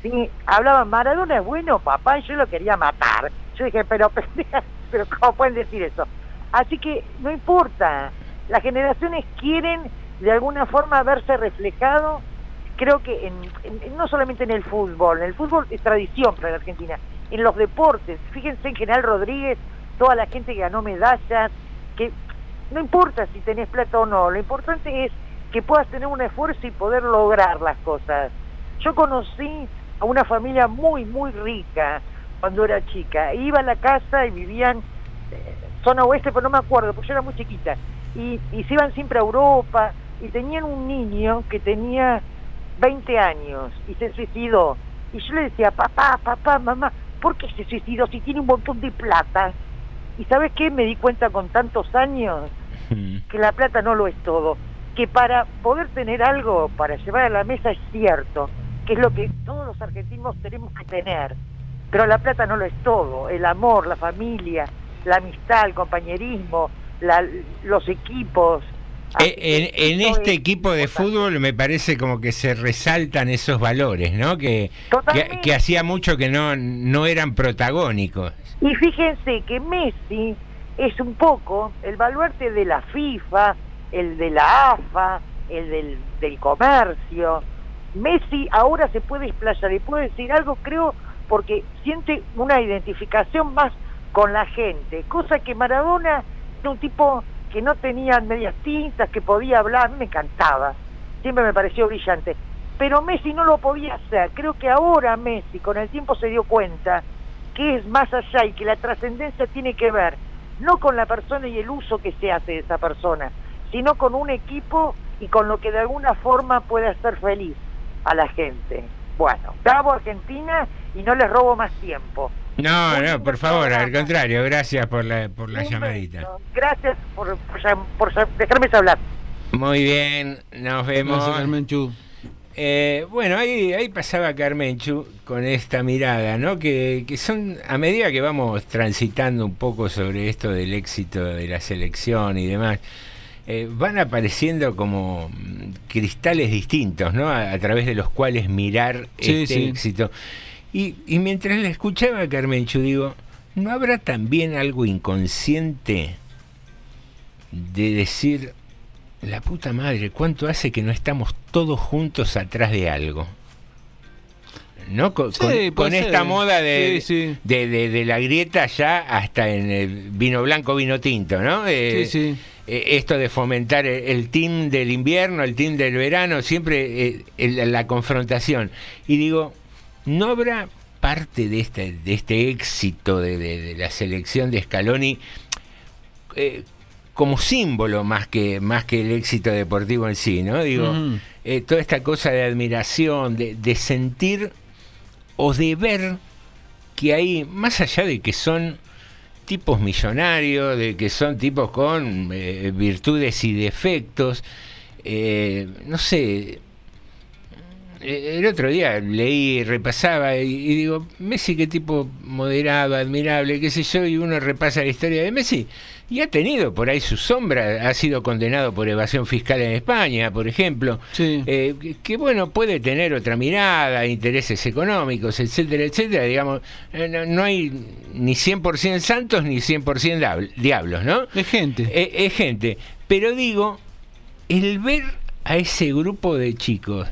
Speaker 21: sí, hablaban, Maradona es bueno, papá, y yo lo quería matar. Yo dije, pero, pero ¿cómo pueden decir eso? Así que no importa, las generaciones quieren de alguna forma verse reflejado, creo que en, en- no solamente en el fútbol, en el fútbol es tradición para la Argentina, en los deportes, fíjense en General Rodríguez, toda la gente que ganó medallas, que no importa si tenés plata o no, lo importante es que puedas tener un esfuerzo y poder lograr las cosas. Yo conocí a una familia muy, muy rica cuando era chica. Iba a la casa y vivían eh, zona oeste, pero no me acuerdo, porque yo era muy chiquita. Y, y se iban siempre a Europa y tenían un niño que tenía 20 años y se suicidó. Y yo le decía, papá, papá, mamá, ¿por qué se suicidó si tiene un montón de plata? Y ¿sabes qué? Me di cuenta con tantos años que la plata no lo es todo. Que para poder tener algo para llevar a la mesa es cierto, que es lo que todos los argentinos tenemos que tener. Pero la plata no lo es todo. El amor, la familia, la amistad, el compañerísmo, la- los equipos.
Speaker 15: Eh, En, este
Speaker 21: es
Speaker 15: equipo de fútbol me parece como que se resaltan esos valores, ¿no? Que, que hacía mucho que no, no eran protagónicos.
Speaker 21: Y fíjense que Messi es un poco el baluarte de la FIFA, el de la AFA, el del, del comercio. Messi ahora se puede explayar y puede decir algo, creo, porque siente una identificación más con la gente, cosa que Maradona era un tipo que no tenía medias tintas, que podía hablar, a mí me encantaba, siempre me pareció brillante. Pero Messi no lo podía hacer, creo que ahora Messi con el tiempo se dio cuenta que es más allá y que la trascendencia tiene que ver no con la persona y el uso que se hace de esa persona, sino con un equipo y con lo que de alguna forma puede hacer feliz a la gente. Bueno, bravo Argentina y no les robo más tiempo.
Speaker 15: No, no, por favor, al contrario, gracias por la, por la llamadita.
Speaker 21: Gracias por, por dejarme hablar.
Speaker 15: Muy bien, nos vemos.
Speaker 16: Gracias, Carmenchu.
Speaker 15: Eh, bueno, ahí, ahí pasaba Carmenchu con esta mirada, ¿no? Que, que son, a medida que vamos transitando un poco sobre esto del éxito de la selección y demás, eh, van apareciendo como mm, cristales distintos, ¿no? A, a través de los cuales mirar
Speaker 16: Sí,
Speaker 15: este
Speaker 16: sí.
Speaker 15: éxito. Y, y mientras la escuchaba a Carmenchu, digo, ¿no habrá también algo inconsciente de decir, la puta madre, ¿cuánto hace que no estamos todos juntos atrás de algo? ¿No? Con,
Speaker 16: Sí,
Speaker 15: con- esta moda de,
Speaker 16: Sí, sí.
Speaker 15: De, de- de la grieta ya hasta en el vino blanco, vino tinto, ¿no? Eh,
Speaker 16: Sí, sí.
Speaker 15: Eh, esto de fomentar el, el team del invierno, el team del verano, siempre eh, el- la confrontación. Y digo, ¿no habrá parte de este, de este éxito de, de- de la selección de Scaloni eh, como símbolo más que, más que el éxito deportivo en sí, ¿no? Digo, eh, toda esta cosa de admiración, de, de sentir o de ver que hay, más allá de que son tipos millonarios, de que son tipos con eh, virtudes y defectos, eh, no sé, eh, el otro día leí, repasaba y, y digo, Messi qué tipo moderado, admirable, qué sé yo, y uno repasa la historia de Messi y ha tenido por ahí su sombra, ha sido condenado por evasión fiscal en España, por ejemplo, eh, que, bueno, puede tener otra mirada, intereses económicos, etcétera, etcétera, digamos, eh, no, no hay ni 100% santos ni 100% diabl- diablos, ¿no?
Speaker 16: Es gente.
Speaker 15: Eh, es gente, pero digo, el ver a ese grupo de chicos,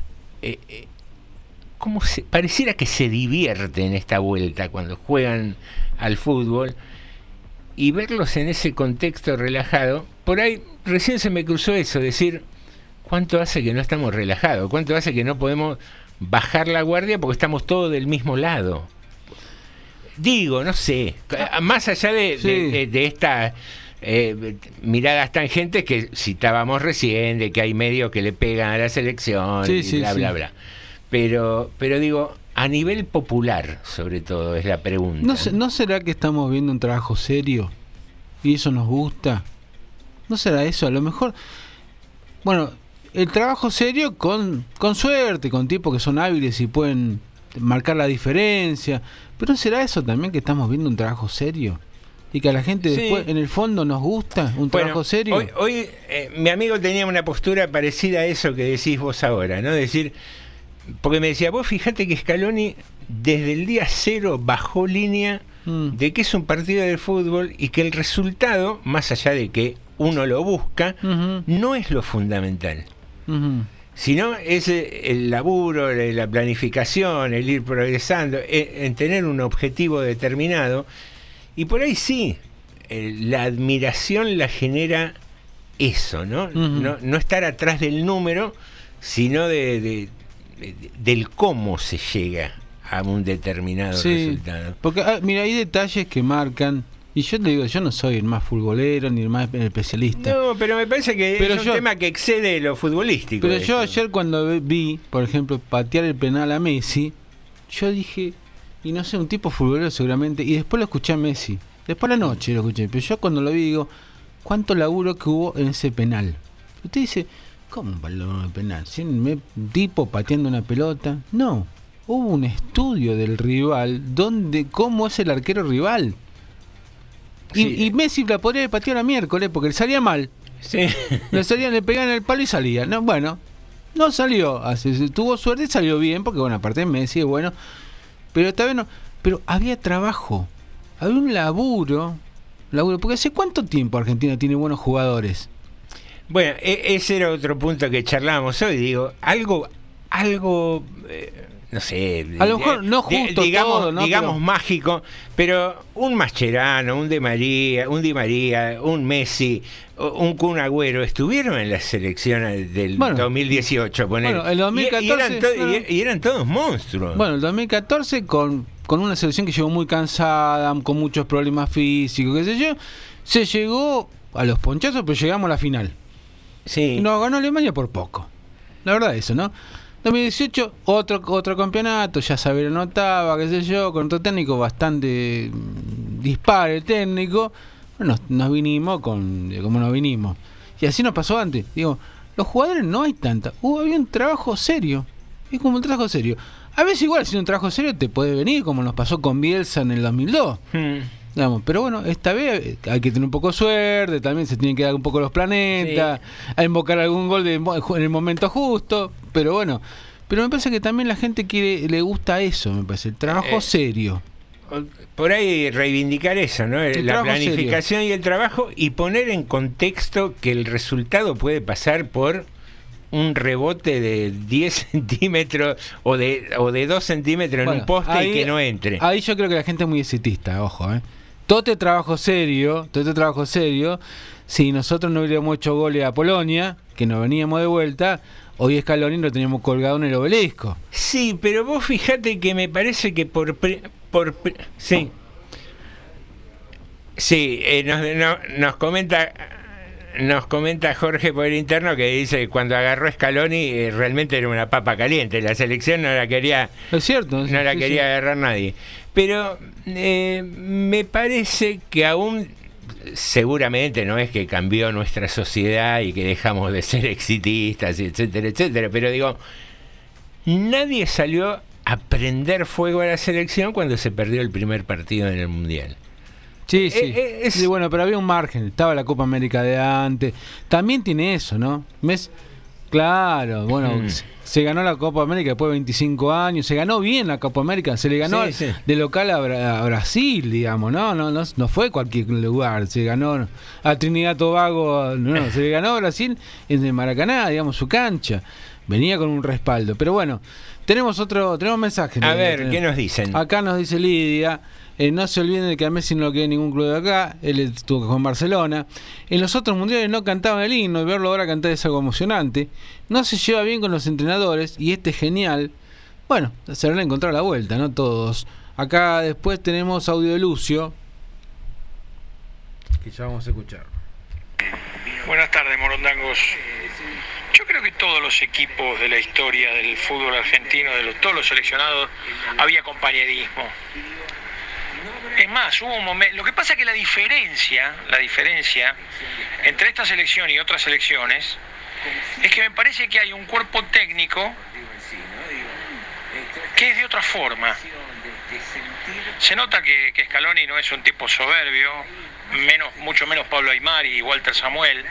Speaker 15: como se, pareciera que se divierte en esta vuelta cuando juegan al fútbol y verlos en ese contexto relajado, por ahí recién se me cruzó eso, decir, ¿cuánto hace que no estamos relajados? ¿Cuánto hace que no podemos bajar la guardia porque estamos todos del mismo lado? Digo, no sé, más allá de, de- de- de esta eh, miradas tangentes que citábamos recién, de que hay medios que le pegan a la selección
Speaker 16: Sí,
Speaker 15: y
Speaker 16: sí,
Speaker 15: bla,
Speaker 16: sí.
Speaker 15: bla, bla. Pero, pero digo, a nivel popular, sobre todo, es la pregunta.
Speaker 16: ¿No, se- ¿No será que estamos viendo un trabajo serio? ¿Y eso nos gusta? ¿No será eso? A lo mejor... Bueno, el trabajo serio con, con suerte, con tipos que son hábiles y pueden marcar la diferencia. Pero ¿no será eso también que estamos viendo un trabajo serio? Y que a la gente
Speaker 15: Sí.
Speaker 16: después, en el fondo, nos gusta un
Speaker 15: Bueno,
Speaker 16: trabajo serio.
Speaker 15: Hoy, hoy, eh, mi amigo tenía una postura parecida a eso que decís vos ahora, ¿no? Decir, porque me decía, vos fíjate que Scaloni desde el día cero bajó línea
Speaker 16: Mm.
Speaker 15: de que es un partido de fútbol y que el resultado, más allá de que uno lo busca, no es lo fundamental. Sino es eh, el laburo, la planificación, el ir progresando, eh, en tener un objetivo determinado. Y por ahí sí, eh, la admiración la genera eso, ¿no? No, no estar atrás del número, sino de- del cómo se llega a un determinado
Speaker 16: Sí,
Speaker 15: resultado.
Speaker 16: porque ah, mira, hay detalles que marcan. Y yo te digo, yo no soy el más futbolero ni el más especialista.
Speaker 15: No, pero me parece que
Speaker 16: Pero
Speaker 15: es un tema que excede lo futbolístico.
Speaker 16: Pero yo
Speaker 15: esto.
Speaker 16: ayer cuando vi, por ejemplo, patear el penal a Messi, yo dije, y no sé, un tipo futbolero seguramente, y después lo escuché a Messi. Después la noche lo escuché, pero yo cuando lo vi digo, ¿cuánto laburo que hubo en ese penal? Usted dice, ¿cómo un balón de penal? ¿Si un me- un tipo pateando una pelota? No, hubo un estudio del rival, donde cómo es el arquero rival. Y, y Messi la podría haber pateado la miércoles porque le salía mal.
Speaker 15: Sí.
Speaker 16: Le salía, le pegaban el palo y salía. No, bueno, no salió. Así, tuvo suerte y salió bien, porque bueno, aparte Messi, bueno. Pero esta vez no. Pero había trabajo. Había un laburo. laburo porque hace cuánto tiempo Argentina tiene buenos jugadores.
Speaker 15: Bueno, e- ese era otro punto que charlábamos hoy. Digo, algo, algo, eh, no sé.
Speaker 16: A lo mejor
Speaker 15: di-
Speaker 16: no
Speaker 15: di-
Speaker 16: justo
Speaker 15: digamos,
Speaker 16: todo, ¿no?
Speaker 15: digamos
Speaker 16: Pero-
Speaker 15: mágico, pero un Mascherano, un De María, un Di María, un Messi, un Kun Agüero estuvieron en la selección del
Speaker 16: Bueno.
Speaker 15: 2018. ponele.
Speaker 16: Bueno, el
Speaker 15: Y-
Speaker 16: 2014,
Speaker 15: y, eran to- y eran todos monstruos.
Speaker 16: Bueno, el 2014 con, con una selección que llegó muy cansada, con muchos problemas físicos, qué sé yo, se llegó a los ponchazos, pero llegamos a la final.
Speaker 15: Sí.
Speaker 16: Y nos ganó Alemania por poco. La verdad eso, ¿no? 2018, otro, otro campeonato, ya Saber anotaba, qué sé yo, con otro técnico bastante mm, dispar el técnico. Nos, nos vinimos con como nos vinimos. Y así nos pasó antes. Digo, los jugadores no hay tanta. Hubo había un trabajo serio. Es como un trabajo serio. A veces igual si un trabajo serio te puede venir, como nos pasó con Bielsa en el 2002.
Speaker 15: Hmm.
Speaker 16: Digamos, pero bueno, esta vez hay que tener un poco de suerte, también se tienen que dar un poco los planetas, a invocar algún gol de, en el momento justo, pero bueno, pero me parece que también la gente quiere, le gusta eso, me parece, el trabajo
Speaker 15: Eh,
Speaker 16: serio.
Speaker 15: por ahí reivindicar eso, ¿no?
Speaker 16: El
Speaker 15: la planificación y el trabajo y poner en contexto que el resultado puede pasar por un rebote de 10 centímetros o de, o de 2 centímetros en un poste
Speaker 16: ahí-
Speaker 15: y que no entre.
Speaker 16: Ahí yo creo que la gente es muy exitista, ojo, ¿eh? Todo este trabajo serio, todo este trabajo serio, si nosotros no hubiéramos hecho goles a Polonia, que nos veníamos de vuelta, hoy Scaloni lo teníamos colgado en el obelisco.
Speaker 15: Sí, pero vos fíjate que me parece que por... pri- por sí. Sí, eh, nos, no- nos comenta... Nos comenta Jorge por el interno que dice que cuando agarró Scaloni eh, realmente era una papa caliente. La selección no la quería
Speaker 16: Es cierto.
Speaker 15: no la
Speaker 16: sí,
Speaker 15: quería
Speaker 16: sí.
Speaker 15: agarrar nadie. Pero eh, me parece que aún seguramente no es que cambió nuestra sociedad y que dejamos de ser exitistas, etcétera, etcétera. Pero digo, nadie salió a prender fuego a la selección cuando se perdió el primer partido en el Mundial.
Speaker 16: Sí, sí.
Speaker 15: Eh,
Speaker 16: Sí, bueno, pero había un margen. Estaba la Copa América de antes. También tiene eso, ¿no? ¿Ves? Claro, bueno,
Speaker 15: Mm.
Speaker 16: Se, ganó la Copa América después de 25 años. Se ganó bien la Copa América. Se le ganó
Speaker 15: Sí, sí.
Speaker 16: de local a, Bra- a Brasil, digamos, ¿no? No, no no fue cualquier lugar. Se ganó a Trinidad Tobago. No, se le ganó a Brasil en el Maracaná, digamos, su cancha. Venía con un respaldo. Pero bueno, tenemos otro tenemos mensaje.
Speaker 15: A ver, ¿qué nos dicen?
Speaker 16: Acá nos dice Lidia, Eh, no se olviden de que a Messi no lo quiere ningún club de acá, él estuvo que jugar en Barcelona. En los otros mundiales no cantaban el himno y verlo ahora cantar es algo emocionante. No se lleva bien con los entrenadores y este es genial. Bueno, se van a encontrar la vuelta, ¿no? Todos. Acá después tenemos audio de Lucio, que ya vamos a escuchar.
Speaker 22: Buenas tardes, Morondangos. Yo creo que todos los equipos de la historia del fútbol argentino, de los, todos los seleccionados, había compañerismo. Es más, hubo un momento. Lo que pasa es que la diferencia, la diferencia entre esta selección y otras selecciones, es que me parece que hay un cuerpo técnico que es de otra forma. Se nota que, Scaloni no es un tipo soberbio, menos, mucho menos Pablo Aymar y Walter Samuel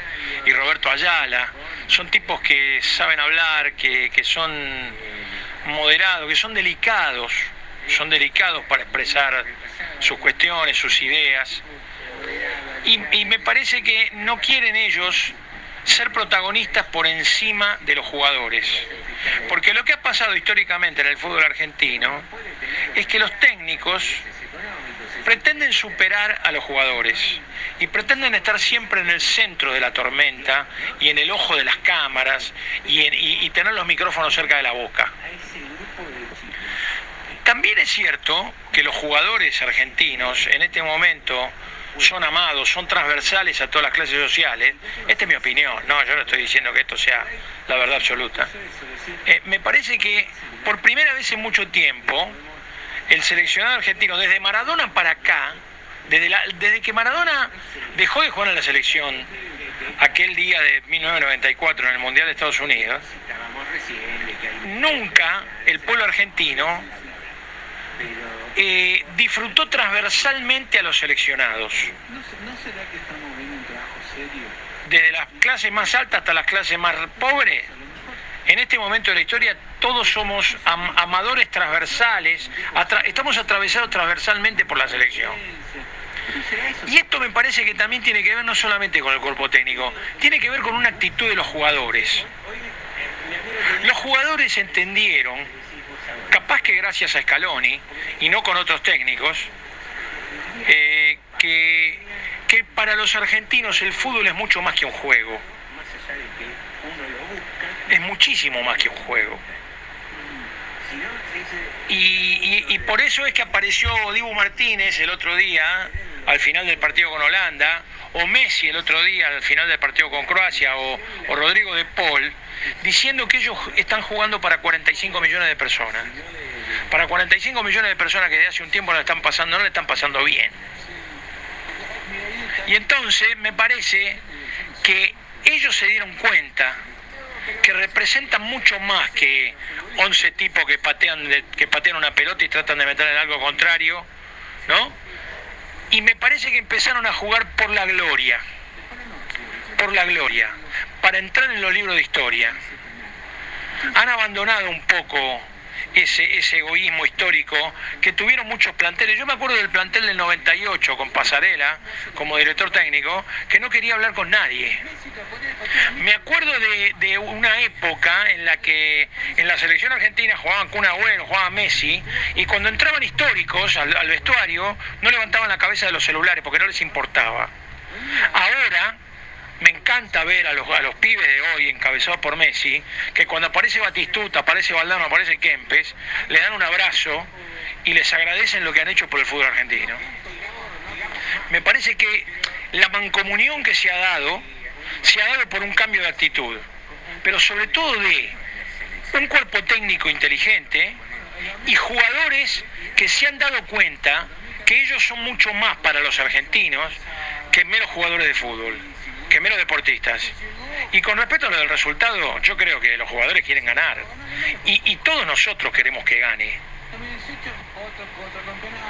Speaker 22: y Roberto Ayala. Son tipos que saben hablar, que, que son moderados, que son delicados, son delicados para expresar sus cuestiones, sus ideas. Y, me parece que no quieren ellos ser protagonistas por encima de los jugadores. Porque lo que ha pasado históricamente en el fútbol argentino es que los técnicos pretenden superar a los jugadores y pretenden estar siempre en el centro de la tormenta y en el ojo de las cámaras y tener los micrófonos cerca de la boca. También es cierto que los jugadores argentinos en este momento son amados, son transversales a todas las clases sociales. Esta es mi opinión, no, yo no estoy diciendo que esto sea la verdad absoluta. Eh, me parece que por primera vez en mucho tiempo, el seleccionado argentino, desde Maradona para acá, desde, desde que Maradona dejó de jugar en la selección aquel día de 1994 en el Mundial de Estados Unidos, nunca el pueblo argentino eh, disfrutó transversalmente a los seleccionados. Desde las clases más altas hasta las clases más pobres, en este momento de la historia todos somos am- amadores transversales, atra- estamos atravesados transversalmente por la selección. Y esto me parece que también tiene que ver no solamente con el cuerpo técnico, tiene que ver con una actitud de los jugadores. Los jugadores entendieron, capaz que gracias a Scaloni y no con otros técnicos, eh, que, que para los argentinos el fútbol es mucho más que un juego. Es muchísimo más que un juego. Y, y- y por eso es que apareció Dibu Martínez el otro día, al final del partido con Holanda, o Messi el otro día, al final del partido con Croacia, o, Rodrigo de Paul, diciendo que ellos están jugando para 45 millones de personas. Para 45 millones de personas que de hace un tiempo no están pasando, no le están pasando bien. Y entonces me parece que ellos se dieron cuenta que representan mucho más que 11 tipos que patean, que patean una pelota y tratan de meter en algo contrario, ¿no? Y me parece que empezaron a jugar por la gloria, por la gloria, para entrar en los libros de historia. Han abandonado un poco ese, ese egoísmo histórico que tuvieron muchos planteles. Yo me acuerdo del plantel del 98 con Pasarela como director técnico, que no quería hablar con nadie. Me acuerdo de, una época en la que en la selección argentina jugaban Kun Agüero, jugaba Messi, y cuando entraban históricos al, al vestuario no levantaban la cabeza de los celulares porque no les importaba. Ahora me encanta ver a los, a los pibes de hoy encabezados por Messi, que cuando aparece Batistuta, aparece Valdano, aparece Kempes, le dan un abrazo y les agradecen lo que han hecho por el fútbol argentino. Me parece que la mancomunión que se ha dado, se ha dado por un cambio de actitud, pero sobre todo de un cuerpo técnico inteligente y jugadores que se han dado cuenta que ellos son mucho más para los argentinos que meros jugadores de fútbol, que meros deportistas. Y con respecto a lo del resultado, yo creo que los jugadores quieren ganar. Y, y todos nosotros queremos que gane.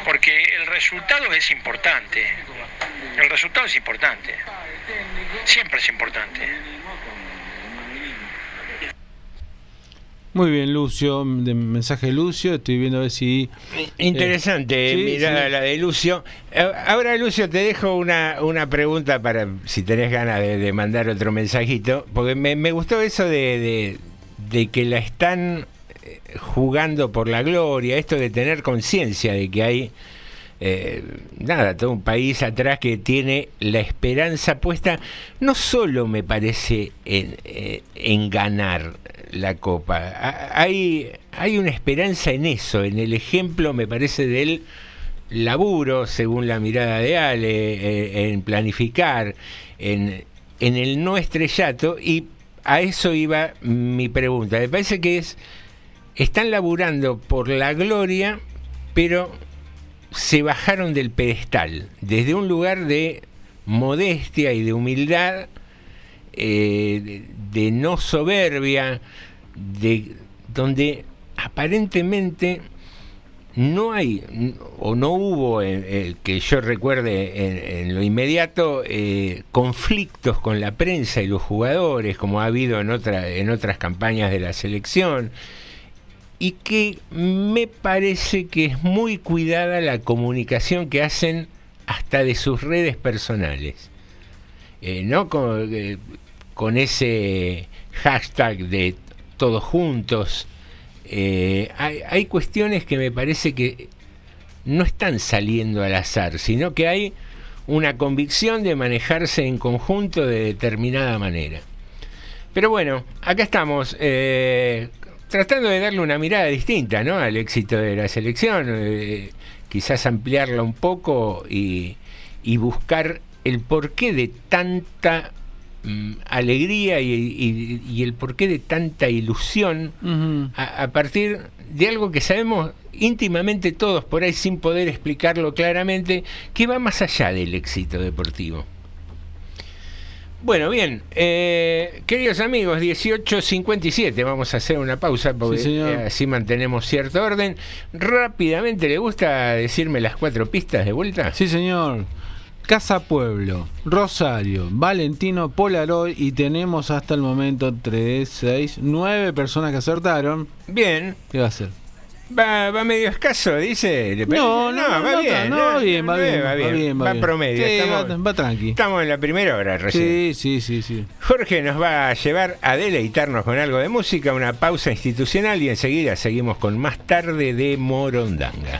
Speaker 22: Porque el resultado es importante. El resultado es importante. Siempre es importante.
Speaker 16: Muy bien, Lucio, de mensaje de Lucio, estoy viendo a ver si...
Speaker 15: Interesante,
Speaker 16: Eh, sí,
Speaker 15: mirá
Speaker 16: sí.
Speaker 15: la de Lucio. Eh, Ahora, Lucio, te dejo una, una pregunta para si tenés ganas de, de mandar otro mensajito, porque me, me gustó eso de, de- de que la están eh, jugando por la gloria, esto de tener conciencia de que hay eh, nada, todo un país atrás que tiene la esperanza puesta, no solo me parece en, eh, en ganar la copa, hay, hay una esperanza en eso, en el ejemplo, me parece, del laburo, según la mirada de Ale, eh, en planificar, en, en el no estrellato, y a eso iba mi pregunta. Me parece que es, están laburando por la gloria, pero se bajaron del pedestal, desde un lugar de modestia y de humildad, eh, de no soberbia, de donde aparentemente no hay o no hubo, eh, eh, que yo recuerde en, lo inmediato, eh, conflictos con la prensa y los jugadores, como ha habido en, otra, en otras campañas de la selección, y que me parece que es muy cuidada la comunicación que hacen hasta de sus redes personales. ¿no? Con, con ese hashtag de todos juntos. Eh, hay, hay cuestiones que me parece que no están saliendo al azar, sino que hay una convicción de manejarse en conjunto de determinada manera. Pero bueno, acá estamos, eh, tratando de darle una mirada distinta ¿no? al éxito de la selección, eh, quizás ampliarla un poco y, y buscar el porqué de tanta mm, alegría y, y- y el porqué de tanta ilusión a, a partir de algo que sabemos íntimamente todos por ahí sin poder explicarlo claramente, que va más allá del éxito deportivo. Bueno, bien, eh, queridos amigos, 18.57, vamos a hacer una pausa porque
Speaker 16: Sí,
Speaker 15: eh, así mantenemos cierto orden. Rápidamente, ¿le gusta decirme las cuatro pistas de vuelta?
Speaker 16: Sí, señor. Casa Pueblo, Rosario, Valentino, Polaroid y tenemos hasta el momento 3, 6, 9 personas que acertaron.
Speaker 15: Bien.
Speaker 16: ¿Qué va a hacer?
Speaker 15: Va, va medio escaso, dice. ¿Le parece?
Speaker 16: No, no,
Speaker 15: va
Speaker 16: no,
Speaker 15: bien.
Speaker 16: no,
Speaker 15: ¿no?
Speaker 16: bien, va bien,
Speaker 15: va bien, va
Speaker 16: bien.
Speaker 15: promedio.
Speaker 16: Sí,
Speaker 15: estamos,
Speaker 16: va, va tranqui.
Speaker 15: estamos en la primera hora recién.
Speaker 16: Sí, sí, sí, sí.
Speaker 15: Jorge nos va a llevar a deleitarnos con algo de música, una pausa institucional y enseguida seguimos con más tarde de Morondanga.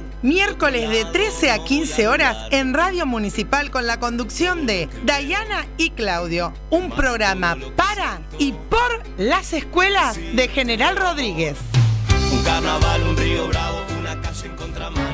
Speaker 23: Miércoles de 13 a 15 horas en Radio Municipal con la conducción de Dayana y Claudio. Un programa para y por las escuelas de General Rodríguez.
Speaker 24: Un carnaval, un río bravo, una calle en contramano.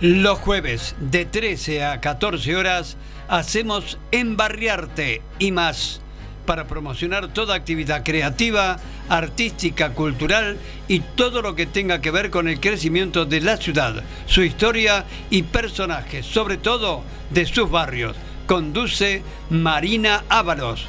Speaker 25: Los jueves de 13 a 14 horas hacemos Embarriarte y más para promocionar toda actividad creativa, artística, cultural y todo lo que tenga que ver con el crecimiento de la ciudad, su historia y personajes, sobre todo de sus barrios. Conduce Marina Ábalos.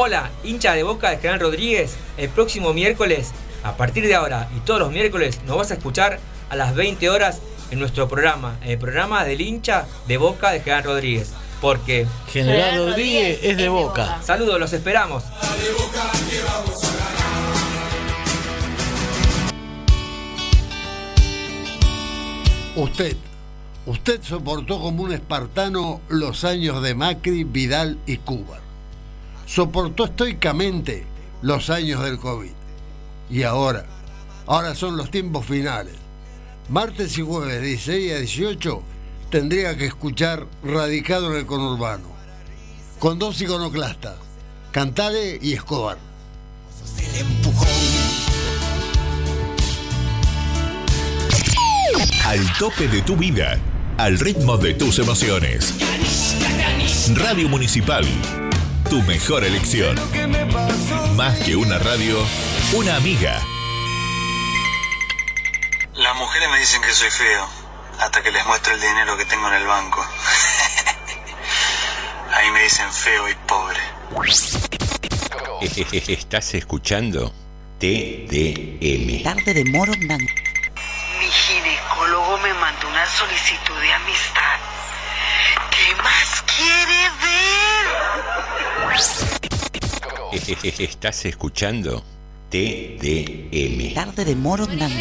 Speaker 26: Hola, hincha de Boca de General Rodríguez. El próximo miércoles, a partir de ahora y todos los miércoles, nos vas a escuchar a las 20 horas en nuestro programa, el programa del hincha de Boca de General Rodríguez. Porque
Speaker 27: General Rodríguez es de Boca.
Speaker 26: Saludos, los esperamos.
Speaker 28: Usted, usted soportó como un espartano los años de Macri, Vidal y Cuba. Soportó estoicamente los años del COVID. Y ahora, ahora son los tiempos finales. Martes y jueves, 16 a 18, tendría que escuchar Radicado en el Conurbano. Con dos iconoclastas, Cantale y Escobar.
Speaker 29: Al tope de tu vida, al ritmo de tus emociones. Radio Municipal, tu mejor elección. Más que una radio, una amiga.
Speaker 30: Las mujeres me dicen que soy feo, hasta que les muestro el dinero que tengo en el banco. Ahí me dicen feo y pobre.
Speaker 15: Estás escuchando TDM.
Speaker 31: Tarde de Moro Blanco.
Speaker 32: Mi ginecólogo me mandó una solicitud de amistad. ¿Qué más quiere ver?
Speaker 15: Estás escuchando TDM.
Speaker 31: Tarde de Moro Blanco.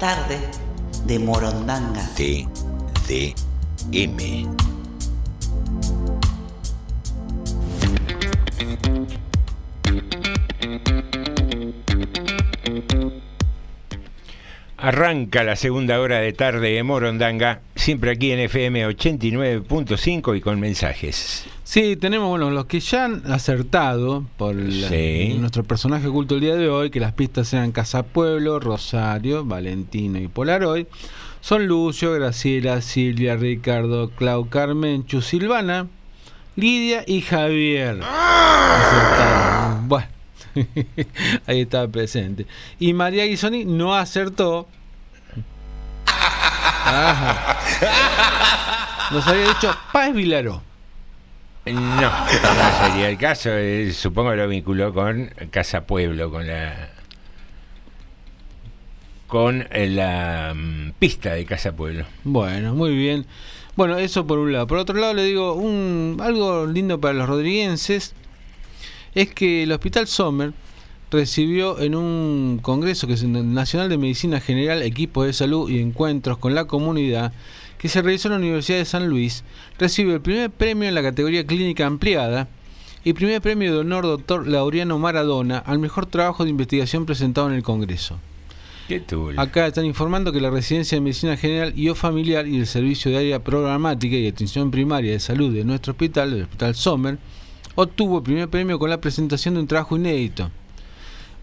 Speaker 2: Tarde de Morondanga.
Speaker 4: TDM.
Speaker 15: Arranca la segunda hora de tarde de Morondanga, siempre aquí en FM 89.5 y con mensajes.
Speaker 16: Sí, tenemos bueno los que ya han acertado por la-
Speaker 15: Sí.
Speaker 16: nuestro personaje oculto el día de hoy, que las pistas eran Casa Pueblo, Rosario, Valentino y Polaroid. Son Lucio, Graciela, Silvia, Ricardo, Clau, Carmen, Chu, Silvana, Lidia y Javier. Acertaron. Bueno, ahí estaba presente. Y María Guisoni no acertó. Ajá. Nos había dicho Paz Vilaró.
Speaker 15: No, no sería el caso. eh, supongo lo vinculó con Casa Pueblo, con la con eh, la mm, pista de Casa Pueblo.
Speaker 16: Bueno, muy bien. Bueno, eso por un lado. Por otro lado, le digo, un, algo lindo para los rodriguenses es que el Hospital Sommer recibió en un congreso que es el Nacional de Medicina General, Equipos de Salud y Encuentros con la Comunidad, que se realizó en la Universidad de San Luis, recibió el primer premio en la categoría clínica ampliada y primer premio de honor doctor Laureano Maradona al mejor trabajo de investigación presentado en el Congreso.
Speaker 15: ¿Qué?
Speaker 16: Acá están informando que la Residencia de Medicina General y o Familiar y el Servicio de Área Programática y Atención Primaria de Salud de nuestro hospital, el Hospital Sommer, obtuvo el primer premio con la presentación de un trabajo inédito.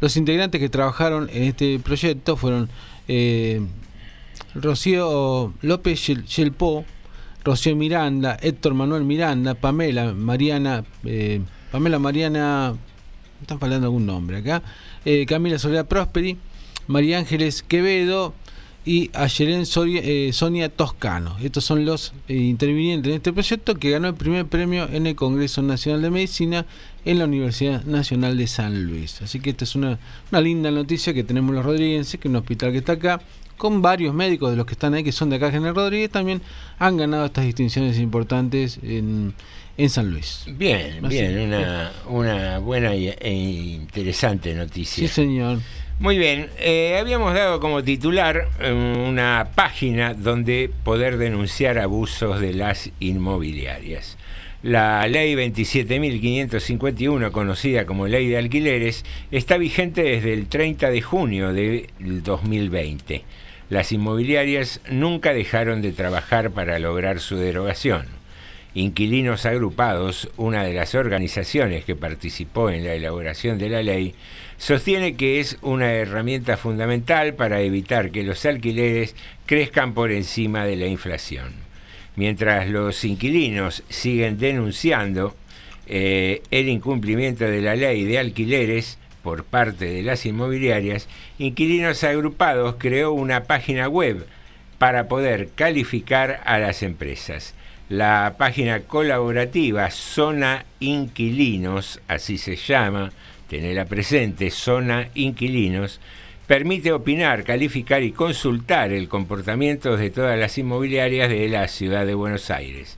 Speaker 16: Los integrantes que trabajaron en este proyecto fueron eh, Rocío López Yel- Yelpó, Rocío Miranda, Héctor Manuel Miranda, Pamela Mariana, eh, Pamela Mariana, están faltando algún nombre acá, eh, Camila Soledad Prosperi, María Ángeles Quevedo y Ayelén Soria- eh, Sonia Toscano. Estos son los eh, intervinientes en este proyecto que ganó el primer premio en el Congreso Nacional de Medicina en la Universidad Nacional de San Luis. Así que esta es una, una linda noticia que tenemos los rodriguenses, que un hospital que está acá, con varios médicos de los que están ahí, que son de acá, General Rodríguez, también han ganado estas distinciones importantes en, en San Luis.
Speaker 15: Bien,
Speaker 16: Así
Speaker 15: bien, una, una buena e interesante noticia.
Speaker 16: Sí, señor.
Speaker 15: Muy bien, eh, habíamos dado como titular eh, una página donde poder denunciar abusos de las inmobiliarias. La ley 27.551, conocida como ley de alquileres, está vigente desde el 30 de junio del 2020. Las inmobiliarias nunca dejaron de trabajar para lograr su derogación. Inquilinos Agrupados, una de las organizaciones que participó en la elaboración de la ley, sostiene que es una herramienta fundamental para evitar que los alquileres crezcan por encima de la inflación. Mientras los inquilinos siguen denunciando eh, el incumplimiento de la ley de alquileres por parte de las inmobiliarias, Inquilinos Agrupados creó una página web para poder calificar a las empresas. La página colaborativa Zona Inquilinos, así se llama, tenerla presente, Zona Inquilinos, permite opinar, calificar y consultar el comportamiento de todas las inmobiliarias de la ciudad de Buenos Aires,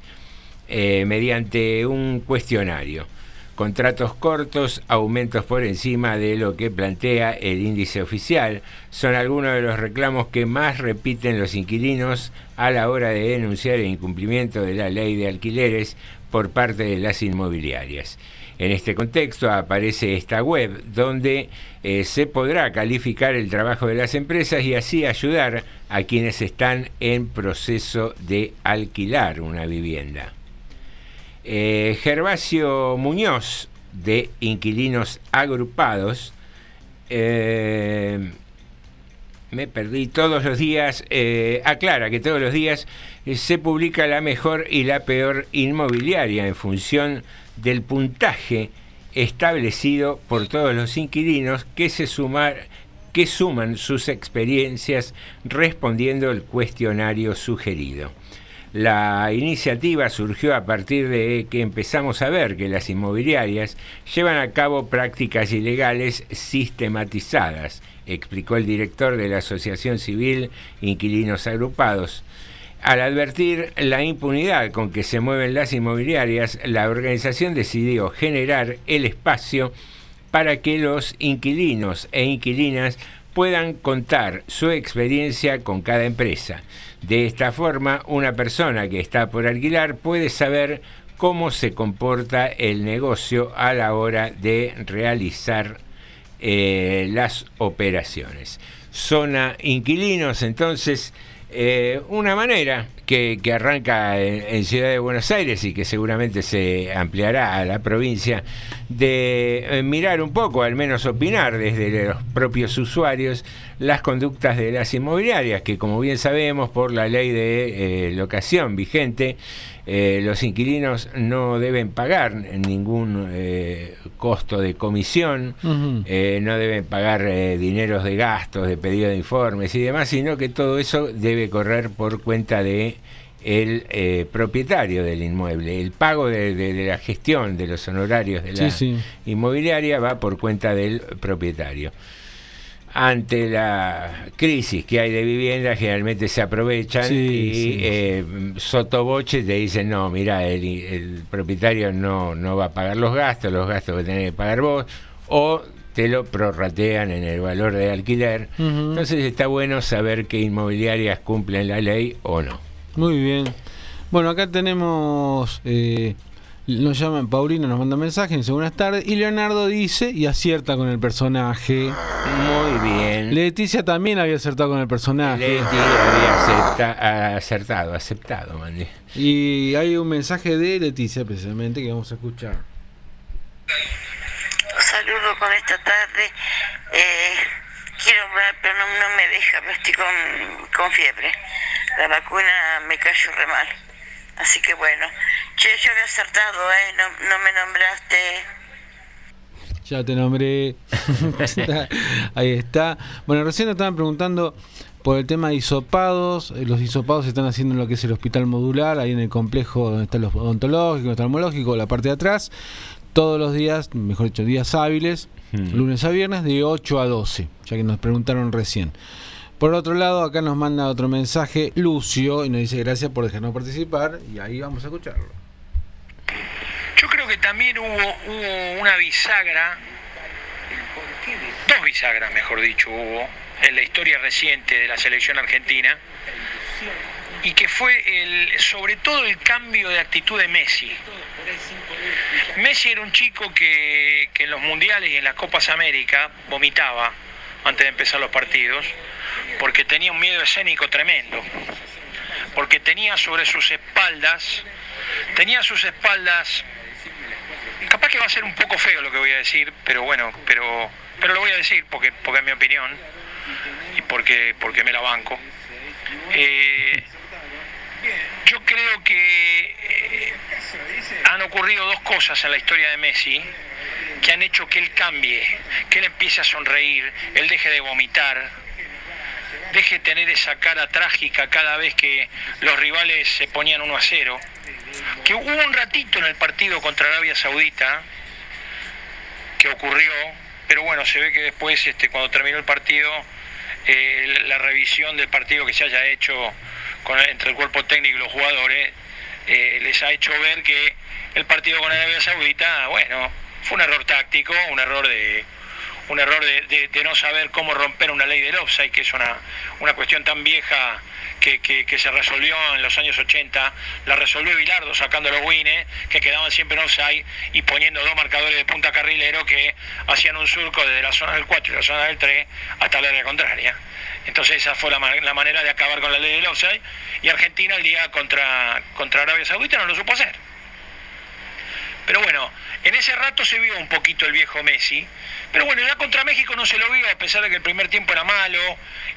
Speaker 15: eh, mediante un cuestionario. Contratos cortos, aumentos por encima de lo que plantea el índice oficial, son algunos de los reclamos que más repiten los inquilinos a la hora de denunciar el incumplimiento de la ley de alquileres por parte de las inmobiliarias. En este contexto aparece esta web donde eh, se podrá calificar el trabajo de las empresas y así ayudar a quienes están en proceso de alquilar una vivienda. Eh, Gervasio Muñoz, de Inquilinos Agrupados, eh, me perdí todos los días, eh, aclara que todos los días se publica la mejor y la peor inmobiliaria en función del puntaje establecido por todos los inquilinos que se sumar, que suman sus experiencias respondiendo el cuestionario sugerido. La iniciativa surgió a partir de que empezamos a ver que las inmobiliarias llevan a cabo prácticas ilegales sistematizadas, explicó el director de la Asociación Civil Inquilinos Agrupados. Al advertir la impunidad con que se mueven las inmobiliarias, la organización decidió generar el espacio para que los inquilinos e inquilinas puedan contar su experiencia con cada empresa. De esta forma, una persona que está por alquilar puede saber cómo se comporta el negocio a la hora de realizar eh, las operaciones. Zona inquilinos, entonces, eh, una manera que, arranca en, Ciudad de Buenos Aires y que seguramente se ampliará a la provincia, de eh, mirar un poco, al menos opinar desde los propios usuarios, las conductas de las inmobiliarias, que como bien sabemos por la ley de eh, locación vigente, eh, los inquilinos no deben pagar ningún eh, costo de comisión, no deben pagar eh, dineros de gastos, de pedido de informes y demás, sino que todo eso debe correr por cuenta de el eh, propietario del inmueble. El pago de, de- de la gestión de los honorarios de la
Speaker 16: Sí, sí.
Speaker 15: inmobiliaria va por cuenta del propietario. Ante la crisis que hay de vivienda, generalmente se aprovechan
Speaker 16: Sí,
Speaker 15: y eh, sotoboche te dicen, no, mira, el, el propietario no, no va a pagar los gastos, los gastos que tenés que pagar vos, o te lo prorratean en el valor de alquiler. Entonces está bueno saber qué inmobiliarias cumplen la ley o no.
Speaker 16: Muy bien. Bueno, acá tenemos. eh, nos llaman, Paulino nos manda mensaje, dice buenas tardes. Y Leonardo dice y acierta con el personaje.
Speaker 15: Muy bien.
Speaker 16: Leticia también había acertado con el personaje.
Speaker 15: Leti había acepta- acertado, aceptado, Mandy.
Speaker 16: Y hay un mensaje de Leticia precisamente que vamos a escuchar.
Speaker 33: Los saludo con esta tarde. Eh, quiero hablar, pero no, no me deja, pero estoy con, con fiebre. La vacuna me cayó re mal. Así que bueno. Che, yo había acertado, ¿eh? No, no me nombraste.
Speaker 16: Ya te nombré. Ahí está. Bueno, recién nos estaban preguntando por el tema de hisopados. Eh, Los hisopados se están haciendo en lo que es el hospital modular, ahí en el complejo donde está el odontológico, oftalmológico, la parte de atrás. Todos los días, mejor dicho, días hábiles,
Speaker 15: Hmm.
Speaker 16: lunes a viernes, de 8 a 12, ya que nos preguntaron recién. Por otro lado, acá nos manda otro mensaje Lucio y nos dice gracias por dejarnos participar y ahí vamos a escucharlo.
Speaker 22: Yo creo que también hubo, hubo una bisagra, dos bisagras mejor dicho hubo, en la historia reciente de la selección argentina, y que fue el, sobre todo el cambio de actitud de Messi. Messi era un chico que, que en los mundiales y en las Copas América vomitaba antes de empezar los partidos, porque tenía un miedo escénico tremendo, porque tenía sobre sus espaldas, tenía sus espaldas capaz que va a ser un poco feo lo que voy a decir, pero bueno, pero pero lo voy a decir porque porque es mi opinión y porque porque me la banco. Eh, yo creo que eh, han ocurrido dos cosas en la historia de Messi que han hecho que él cambie, que él empiece a sonreír, él deje de vomitar, deje de tener esa cara trágica cada vez que los rivales se ponían 1 a 0 que hubo un ratito en el partido contra Arabia Saudita que ocurrió, pero bueno, se ve que después, este, cuando terminó el partido, eh, la revisión del partido que se haya hecho con, entre el cuerpo técnico y los jugadores, eh, les ha hecho ver que el partido con Arabia Saudita, bueno, fue un error táctico, un error de un error de, de- de no saber cómo romper una ley del offside, que es una, una cuestión tan vieja que, que- se resolvió en los años 80, la resolvió Bilardo sacando los wines, que quedaban siempre en offside, y poniendo dos marcadores de punta carrilero que hacían un surco desde la zona del 4 y la zona del 3 hasta la área contraria. Entonces esa fue la, la manera de acabar con la ley del offside, y Argentina el día contra, contra Arabia Saudita no lo supo hacer. Pero bueno, en ese rato se vio un poquito el viejo Messi. Pero bueno, ya contra México no se lo vio, a pesar de que el primer tiempo era malo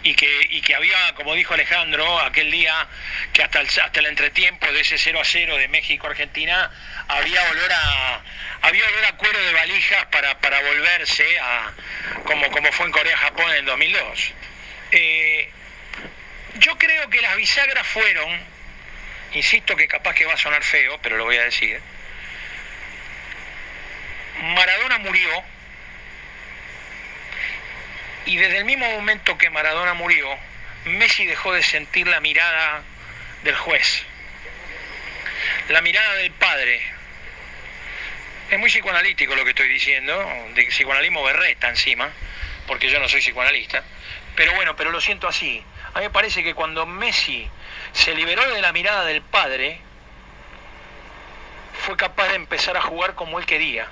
Speaker 22: y que, y que había, como dijo Alejandro, aquel día que hasta el, hasta el entretiempo de ese 0 a 0 de México-Argentina había olor a había olor a cuero de valijas para, para volverse a como, como fue en Corea-Japón en el 2002. Eh, yo creo que las bisagras fueron, insisto que capaz que va a sonar feo, pero lo voy a decir, Maradona murió y desde el mismo momento que Maradona murió, Messi dejó de sentir la mirada del juez, la mirada del padre. Es muy psicoanalítico lo que estoy diciendo, de psicoanalismo berreta encima, porque yo no soy psicoanalista. Pero bueno, pero lo siento así. A mí me parece que cuando Messi se liberó de la mirada del padre, fue capaz de empezar a jugar como él quería.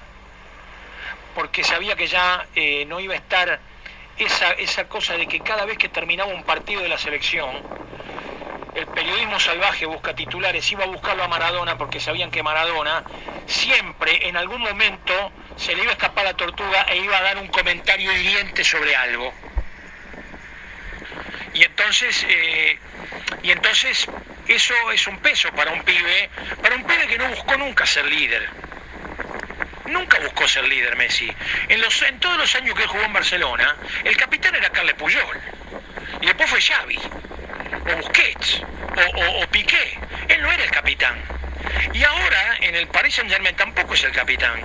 Speaker 22: Porque sabía que ya eh, no iba a estar esa, esa cosa de que cada vez que terminaba un partido de la selección, el periodismo salvaje busca titulares, iba a buscarlo a Maradona porque sabían que Maradona siempre, en algún momento, se le iba a escapar la tortuga e iba a dar un comentario hiriente sobre algo. Y entonces, eh, y entonces eso es un peso para un pibe, para un pibe que no buscó nunca ser líder. Nunca buscó ser líder Messi. En, los, en todos los años que él jugó en Barcelona, el capitán era Carles Puyol. Y después fue Xavi, o Busquets, o, o- Piqué. Él no era el capitán. Y ahora en el Paris Saint Germain tampoco es el capitán.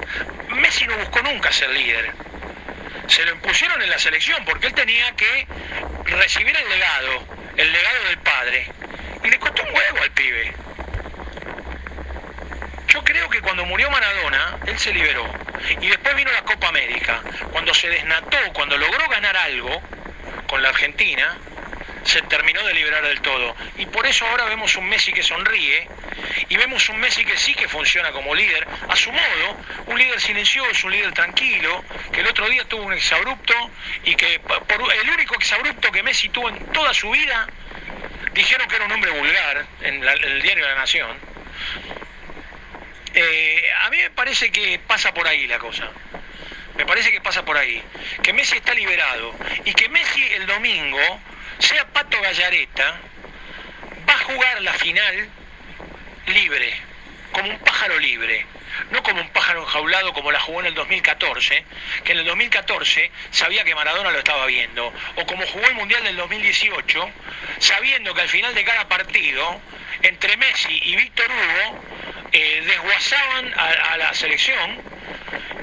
Speaker 22: Messi no buscó nunca ser líder. Se lo impusieron en la selección porque él tenía que recibir el legado, el legado del padre. Y le costó un huevo al pibe. Yo creo que cuando murió Maradona, él se liberó. Y después vino la Copa América. Cuando se desnató, cuando logró ganar algo con la Argentina, se terminó de liberar del todo. Y por eso ahora vemos un Messi que sonríe y vemos un Messi que sí que funciona como líder, a su modo, un líder silencioso, un líder tranquilo, que el otro día tuvo un exabrupto y que por el único exabrupto que Messi tuvo en toda su vida, dijeron que era un hombre vulgar en el diario La Nación. Eh, a mí me parece que pasa por ahí la cosa. Me parece que pasa por ahí. Que Messi está liberado. Y que Messi el domingo, sea Pato Gallareta, va a jugar la final libre, como un pájaro libre. No como un pájaro enjaulado como la jugó en el 2014, que en el 2014 sabía que Maradona lo estaba viendo. O como jugó el Mundial del 2018, sabiendo que al final de cada partido, entre Messi y Víctor Hugo, eh, desguazaban a, la selección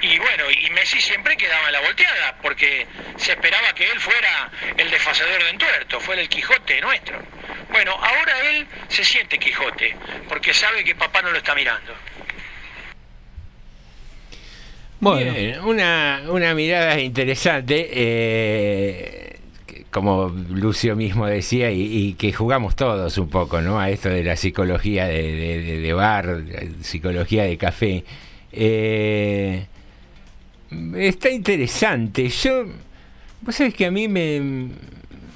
Speaker 22: y bueno, y Messi siempre quedaba en la volteada, porque se esperaba que él fuera el desfacedor de entuerto, fuera el Quijote nuestro. Bueno, ahora él se siente Quijote, porque sabe que papá no lo está mirando.
Speaker 16: Bueno.
Speaker 15: Una, una mirada interesante, eh, como Lucio mismo decía, y, que jugamos todos un poco, ¿no? A esto de la psicología de- de bar, psicología de café. Eh, está interesante. Yo, vos sabés que a mí me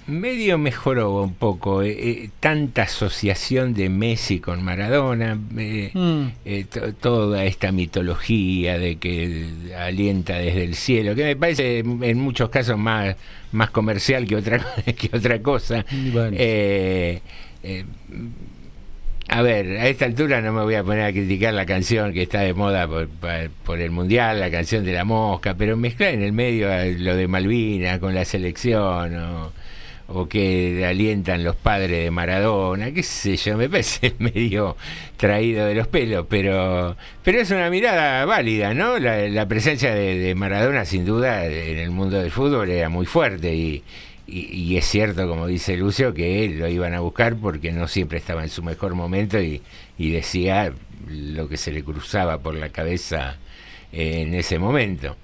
Speaker 15: medio mejoró un poco eh, eh, tanta asociación de Messi con Maradona, eh,
Speaker 16: Mm.
Speaker 15: eh, to- toda esta mitología de que alienta desde el cielo, que me parece en muchos casos más, más comercial que otra, que otra cosa. Eh, eh, a ver, a esta altura no me voy a poner a criticar la canción que está de moda por, por el Mundial, la canción de la mosca, pero mezclar en el medio lo de Malvinas con la selección o, o que alientan los padres de Maradona, qué sé yo, me parece medio traído de los pelos, pero, pero es una mirada válida, ¿no? La, presencia de, Maradona sin duda en el mundo del fútbol era muy fuerte y, y, es cierto, como dice Lucio, que lo iban a buscar porque no siempre estaba en su mejor momento y, y decía lo que se le cruzaba por la cabeza en ese momento.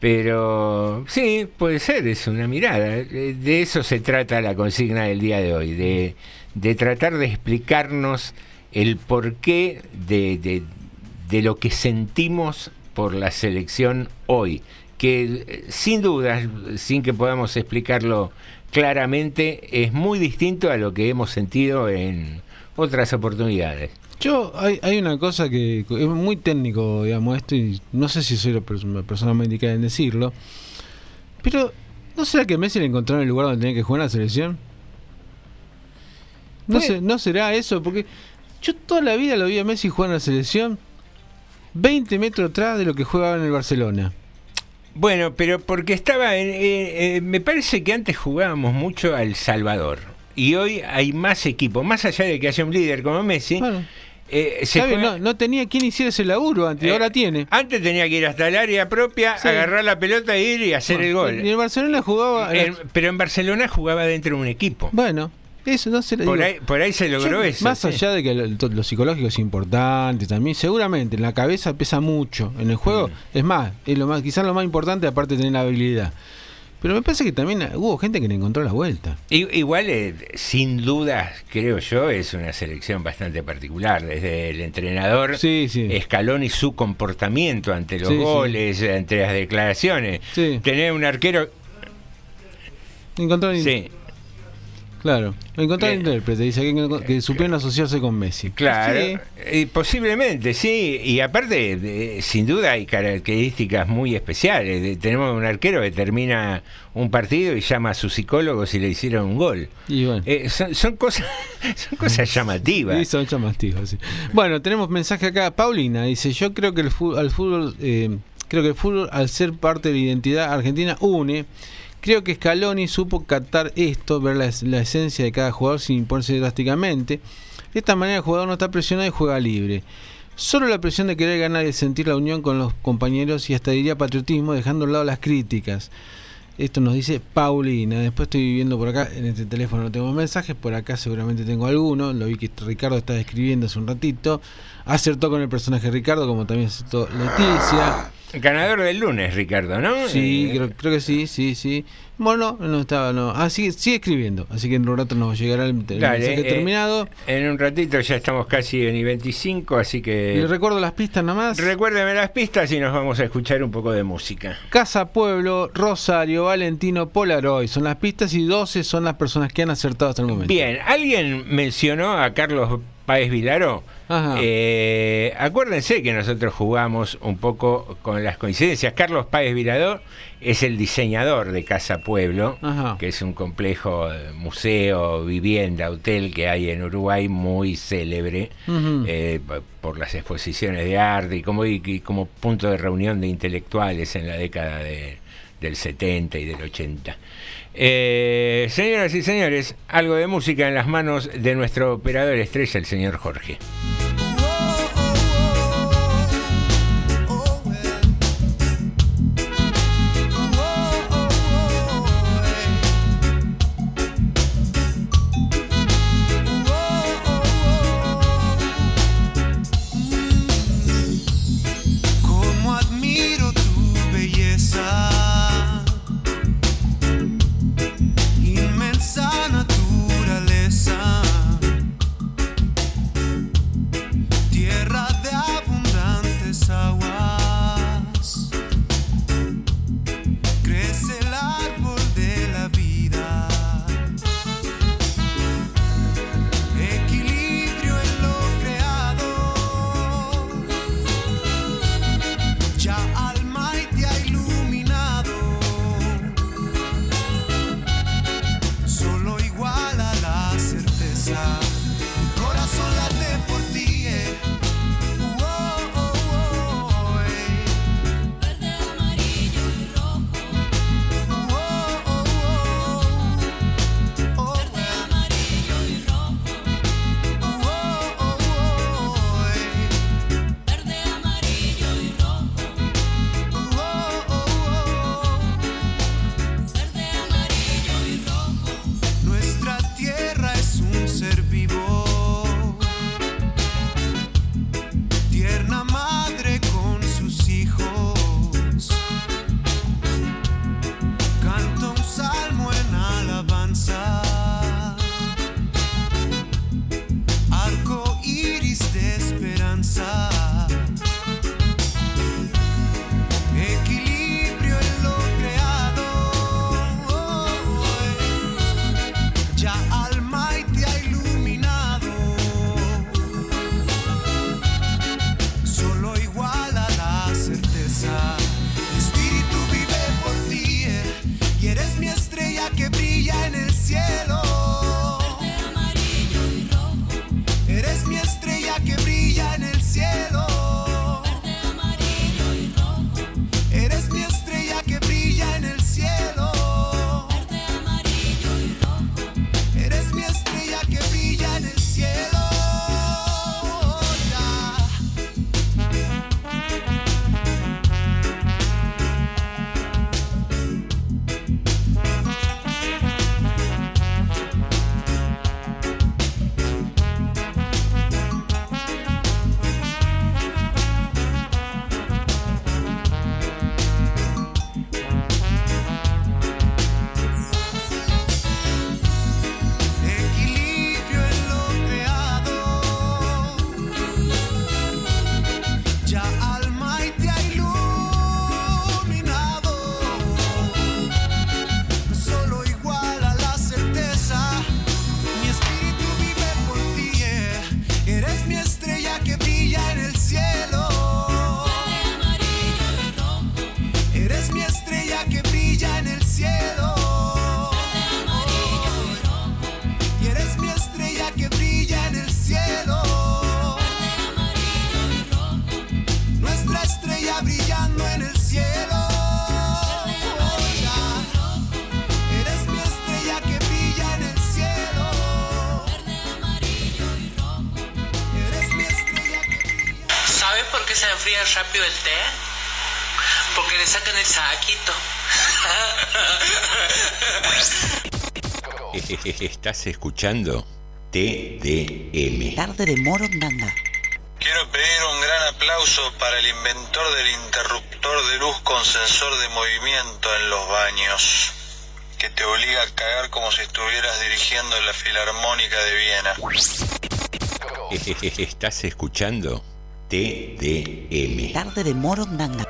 Speaker 15: Pero sí, puede ser, es una mirada. De eso se trata la consigna del día de hoy, de, de tratar de explicarnos el porqué de, de, de lo que sentimos por la selección hoy, que eh, sin duda, sin que podamos explicarlo claramente, es muy distinto a lo que hemos sentido en otras oportunidades.
Speaker 16: Yo, hay, hay una cosa que es muy técnico, digamos, esto, y no sé si soy la, pers- la persona más indicada en decirlo, pero ¿no será que Messi le encontraron el lugar donde tenía que jugar en la selección? No,
Speaker 15: Pues-
Speaker 16: sé, ¿No será eso? Porque yo toda la vida lo vi a Messi jugar en la selección 20 metros atrás de lo que jugaba en el Barcelona.
Speaker 15: Bueno, pero porque estaba en, eh, eh, me parece que antes jugábamos mucho al Salvador y hoy hay más equipos, más allá de que haya un líder como Messi. Eh,
Speaker 16: no, no tenía quien hiciera ese laburo antes,
Speaker 15: Eh,
Speaker 16: ahora tiene.
Speaker 15: Antes tenía que ir hasta el área propia,
Speaker 16: Sí.
Speaker 15: agarrar la pelota, ir y hacer el gol.
Speaker 16: Y el Barcelona jugaba.
Speaker 15: En- pero en Barcelona jugaba dentro de un equipo.
Speaker 16: Bueno, eso no se le
Speaker 15: Por
Speaker 16: digo.
Speaker 15: ahí, por ahí se logró
Speaker 16: Yo,
Speaker 15: eso.
Speaker 16: Más
Speaker 15: sí.
Speaker 16: allá de que lo, lo psicológico es importante también, seguramente en la cabeza pesa mucho. En el juego,
Speaker 15: Mm.
Speaker 16: es más, es lo más, quizás lo más importante aparte de tener la habilidad. Pero me parece que también hubo gente que le encontró la vuelta.
Speaker 15: Igual, eh, sin duda, creo yo, es una selección bastante particular. Desde el entrenador Escalón y su comportamiento ante los
Speaker 16: Sí, sí.
Speaker 15: goles, ante las declaraciones. Tener un arquero.
Speaker 16: Encontró
Speaker 15: Sí.
Speaker 16: Claro, encontró el intérprete, dice que, que supieron asociarse con Messi.
Speaker 15: Claro,
Speaker 16: Sí.
Speaker 15: y posiblemente, sí. Y aparte, de- sin duda hay características muy especiales. De- tenemos un arquero que termina un partido y llama a su psicólogo si le hicieron un gol.
Speaker 16: Y bueno.
Speaker 15: Eh, son, son cosas, son cosas llamativas.
Speaker 16: Sí, son llamativos, sí. Bueno, tenemos mensaje acá. Paulina dice: Yo creo que el fútbol, al fútbol, eh, creo que el fútbol, al ser parte de la identidad argentina, une. Creo que Scaloni supo captar esto, ver la, esencia de cada jugador sin imponerse drásticamente. De esta manera el jugador no está presionado y juega libre. Solo la presión de querer ganar y sentir la unión con los compañeros y hasta diría patriotismo, dejando a un lado las críticas. Esto nos dice Paulina. Después estoy viendo por acá, en este teléfono no tengo mensajes, por acá seguramente tengo alguno. Lo vi que Ricardo estaba escribiendo hace un ratito. Acertó con el personaje Ricardo, como también acertó Leticia.
Speaker 15: Ganador del lunes, Ricardo, ¿no?
Speaker 16: Sí,
Speaker 15: Eh,
Speaker 16: creo, creo que sí, sí, sí. Bueno, no, no estaba, no. Ah, sigue, sigue escribiendo. Así que en un rato nos llegará el, el
Speaker 15: Dale,
Speaker 16: mensaje
Speaker 15: eh,
Speaker 16: terminado.
Speaker 15: En un ratito ya estamos casi en nivel 25, así que...
Speaker 16: Le recuerdo las pistas nada más.
Speaker 15: Recuérdeme las pistas y nos vamos a escuchar un poco de música.
Speaker 16: Casa Pueblo, Rosario, Valentino, Polaroid. Son las pistas y 12 son las personas que han acertado hasta el momento.
Speaker 15: Bien, alguien mencionó a Carlos Páez Vilaro. Eh, acuérdense que nosotros jugamos un poco con las coincidencias. Carlos Páez Vilaro es el diseñador de Casa Pueblo,
Speaker 16: Ajá.
Speaker 15: que es un complejo eh, museo, vivienda, hotel que hay en Uruguay muy célebre eh, por las exposiciones de arte y como, y- y como punto de reunión de intelectuales en la década de- del 70 y del 80. Eh, señoras y señores, algo de música en las manos de nuestro operador estrella, el señor Jorge.
Speaker 34: Enfría rápido el té? Porque le sacan el saquito.
Speaker 29: Estás escuchando TDM.
Speaker 2: Tarde de Morondanga.
Speaker 30: Quiero pedir un gran aplauso para el inventor del interruptor de luz con sensor de movimiento en los baños, que te obliga a cagar como si estuvieras dirigiendo la Filarmónica de Viena.
Speaker 29: Estás escuchando TDM.
Speaker 2: Tarde de Morondanga.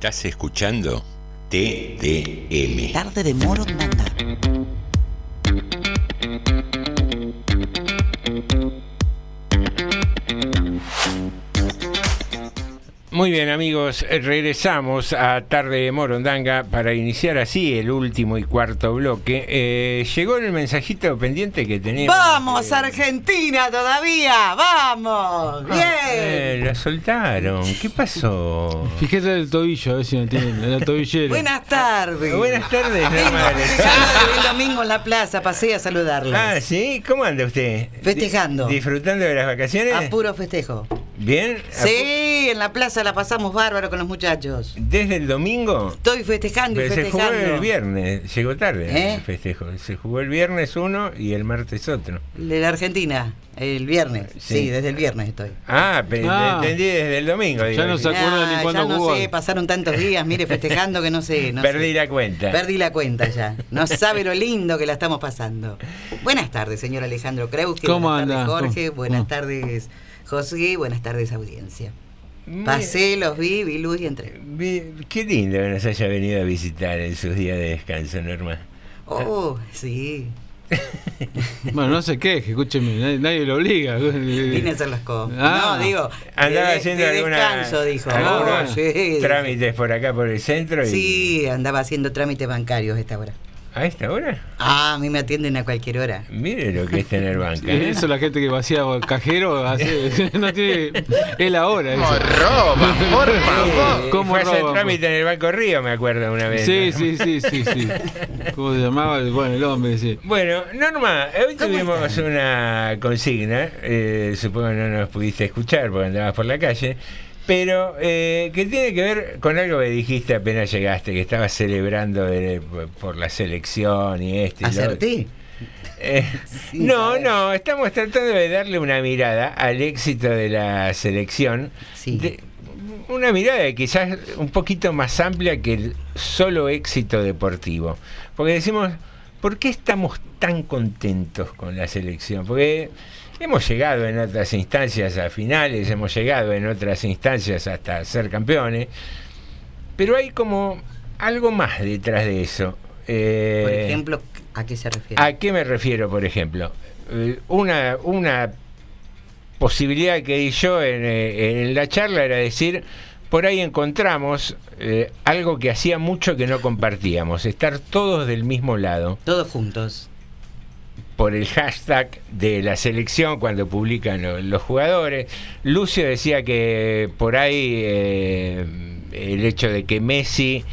Speaker 29: Estás escuchando TDM.
Speaker 2: Tarde de Morondanga.
Speaker 15: Muy bien amigos, eh, regresamos a Tarde de Morondanga para iniciar así el último y cuarto bloque. Eh, llegó el mensajito pendiente que teníamos.
Speaker 35: ¡Vamos, Argentina todavía! ¡Vamos! ¡Bien!
Speaker 15: Eh, la soltaron. ¿Qué pasó?
Speaker 16: Fíjate el tobillo, a ver si no tiene la tobillera.
Speaker 35: Buenas tardes.
Speaker 15: Buenas tardes,
Speaker 35: el domingo en la plaza, pasé a saludarles.
Speaker 15: Ah, ¿sí? ¿Cómo anda usted?
Speaker 35: Festejando.
Speaker 15: Di- ¿Disfrutando de las vacaciones?
Speaker 35: A puro festejo.
Speaker 15: ¿Bien?
Speaker 35: Sí, en la plaza la pasamos bárbaro con los muchachos.
Speaker 15: ¿Desde el domingo?
Speaker 35: Estoy festejando y
Speaker 15: Pero se jugó
Speaker 35: festejando.
Speaker 15: el viernes, llegó tarde
Speaker 35: ¿Eh?
Speaker 15: el festejo. Se jugó el viernes uno y el martes otro.
Speaker 35: De la Argentina, el viernes. Sí,
Speaker 15: Sí.
Speaker 35: desde el viernes estoy.
Speaker 15: Ah,
Speaker 16: Ah.
Speaker 15: entendí desde el domingo. digo.
Speaker 35: Ah, ya no sé, pasaron tantos días, mire, festejando que no sé. No
Speaker 15: Perdí
Speaker 35: sé.
Speaker 15: la cuenta.
Speaker 35: Perdí la cuenta ya. No sabe lo lindo que la estamos pasando. Buenas tardes, señor Alejandro Kreuski.
Speaker 16: ¿Cómo
Speaker 35: Buenas
Speaker 16: anda?
Speaker 35: tardes, Jorge.
Speaker 16: ¿Cómo-
Speaker 35: Buenas tardes, José. Buenas tardes, audiencia. Pasé, los vi, vi luz y entré.
Speaker 15: Qué lindo que nos haya venido a visitar en sus días de descanso, Norma.
Speaker 35: Oh, sí.
Speaker 16: Bueno, no se queje, escúcheme, nadie, nadie lo obliga.
Speaker 35: Vine a hacer las cosas.
Speaker 16: Ah.
Speaker 35: no, digo.
Speaker 15: Andaba
Speaker 35: de,
Speaker 15: haciendo
Speaker 35: de
Speaker 15: alguna-
Speaker 35: descanso, dijo.
Speaker 15: algunos
Speaker 35: Oh, sí,
Speaker 15: trámites por acá, por el centro. Y...
Speaker 35: Sí, andaba haciendo trámites bancarios esta hora.
Speaker 15: ¿A esta hora?
Speaker 35: Ah, a mí me atienden a cualquier hora.
Speaker 15: Mire lo que es tener banca. ¿eh?
Speaker 16: Eso la gente que vacía el cajero hace, no tiene. Es la hora. eso.
Speaker 15: roban, por
Speaker 16: favor. ¿Cómo
Speaker 15: Fue a hacer
Speaker 16: roban?
Speaker 15: trámite en el Banco Río, me acuerdo una vez.
Speaker 16: Sí,
Speaker 15: ¿no?
Speaker 16: sí, sí, sí, sí. ¿Cómo se llamaba? Bueno, el hombre, sí.
Speaker 15: Bueno, Norma, hoy tuvimos una consigna, eh, supongo que no nos pudiste escuchar porque andabas por la calle, pero eh, que tiene que ver con algo que dijiste apenas llegaste, que estabas celebrando de- por la selección y este. y lo-
Speaker 35: ¿Acerté?
Speaker 15: Eh, no, no, estamos tratando de darle una mirada al éxito de la selección. De- una mirada quizás un poquito más amplia que el solo éxito deportivo. Porque decimos, ¿por qué estamos tan contentos con la selección? Porque hemos llegado en otras instancias a finales, hemos llegado en otras instancias hasta ser campeones, pero hay como algo más detrás de eso. Eh,
Speaker 35: Por ejemplo, ¿a qué se refiere?
Speaker 15: ¿A qué me refiero, por ejemplo? Eh, Una, una posibilidad que di yo en, eh, en la charla era decir, por ahí encontramos eh, algo que hacía mucho que no compartíamos, estar todos del mismo lado.
Speaker 35: Todos juntos.
Speaker 15: Por el hashtag de la selección cuando publican lo- los jugadores. Lucio decía que por ahí eh, el hecho de que Messi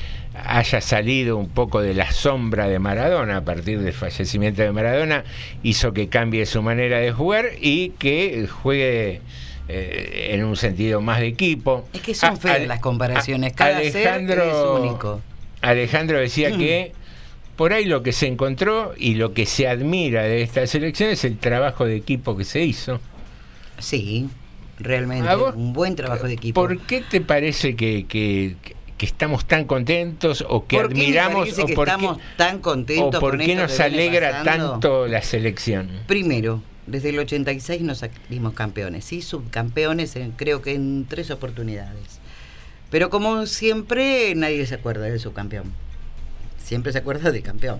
Speaker 15: haya salido un poco de la sombra de Maradona a partir del fallecimiento de Maradona hizo que cambie su manera de jugar y que juegue eh, en un sentido más de equipo.
Speaker 35: Es que son feas las comparaciones. Cada ser
Speaker 15: Alejandro-
Speaker 35: es único.
Speaker 15: Alejandro decía
Speaker 35: Mm.
Speaker 15: que por ahí lo que se encontró y lo que se admira de esta selección es el trabajo de equipo que se hizo.
Speaker 35: Sí, realmente. Un buen trabajo de equipo.
Speaker 15: ¿Por qué te parece que, que- que estamos tan contentos o que
Speaker 35: ¿Por qué me
Speaker 15: admiramos o por qué,
Speaker 35: estamos tan contentos
Speaker 15: o por qué nos alegra
Speaker 35: pasando?
Speaker 15: tanto la selección?
Speaker 35: Primero, desde el 86 nos salimos campeones, sí, subcampeones en- creo que en tres oportunidades. Pero como siempre, nadie se acuerda del subcampeón. Siempre se acuerda del campeón.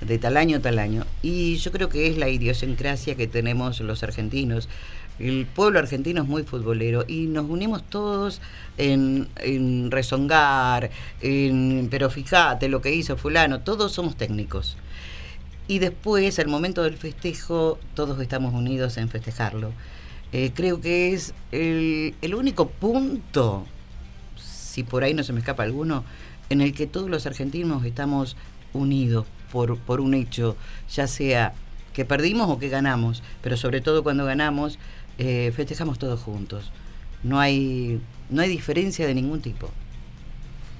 Speaker 35: De tal año, tal año. Y yo creo que es la idiosincrasia que tenemos los argentinos. El pueblo argentino es muy futbolero y nos unimos todos en, en rezongar, en, pero fíjate lo que hizo fulano, todos somos técnicos. Y después, al momento del festejo, todos estamos unidos en festejarlo. Eh, creo que es el, único punto, si por ahí no se me escapa alguno, en el que todos los argentinos estamos unidos por, por un hecho, ya sea que perdimos o que ganamos, pero sobre todo cuando ganamos, eh, festejamos todos juntos. No hay, no hay diferencia de ningún tipo.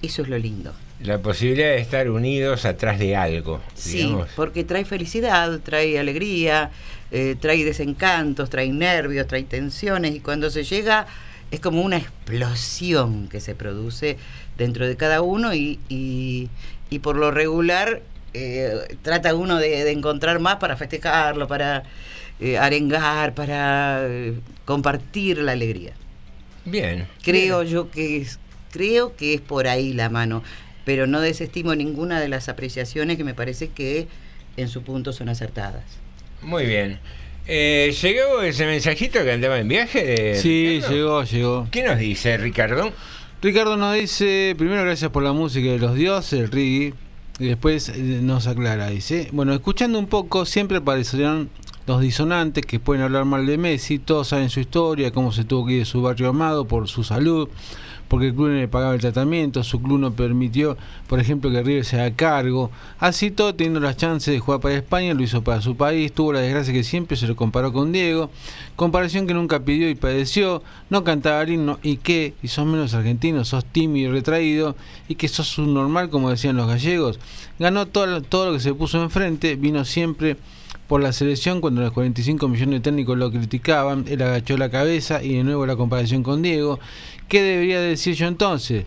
Speaker 35: Eso es lo lindo.
Speaker 15: La posibilidad de estar unidos atrás de algo,
Speaker 35: Sí,
Speaker 15: digamos.
Speaker 35: porque trae felicidad, trae alegría, eh, trae desencantos, trae nervios, trae tensiones y cuando se llega es como una explosión que se produce dentro de cada uno y, y- y por lo regular eh, trata uno de, de encontrar más para festejarlo, para eh, arengar, para compartir la alegría.
Speaker 15: Bien.
Speaker 35: Creo yo que es, creo que es por ahí la mano, pero no desestimo ninguna de las apreciaciones que me parece que en su punto son acertadas.
Speaker 15: Muy bien. Eh, ¿Llegó ese mensajito que andaba en viaje? De
Speaker 16: Sí,
Speaker 15: Ricardo?
Speaker 16: llegó, llegó.
Speaker 15: ¿Qué nos dice Ricardo?
Speaker 16: Ricardo nos dice, primero gracias por la música de los dioses, el reggae, y después eh, nos aclara, dice, bueno, escuchando un poco, siempre aparecieron dos disonantes que pueden hablar mal de Messi, todos saben su historia, cómo se tuvo que ir de su barrio amado por su salud, porque el club no le pagaba el tratamiento, su club no permitió, por ejemplo, que River se haga cargo. Así todo, teniendo las chances de jugar para España, lo hizo para su país, tuvo la desgracia que siempre se lo comparó con Diego, comparación que nunca pidió y padeció, no cantaba el himno y que, y sos menos argentino, sos tímido y retraído, y que sos un normal, como decían los gallegos. Ganó todo, todo lo que se puso enfrente, vino siempre por la selección cuando los 45 millones de técnicos lo criticaban, él agachó la cabeza y de nuevo la comparación con Diego. ¿Qué debería decir yo entonces?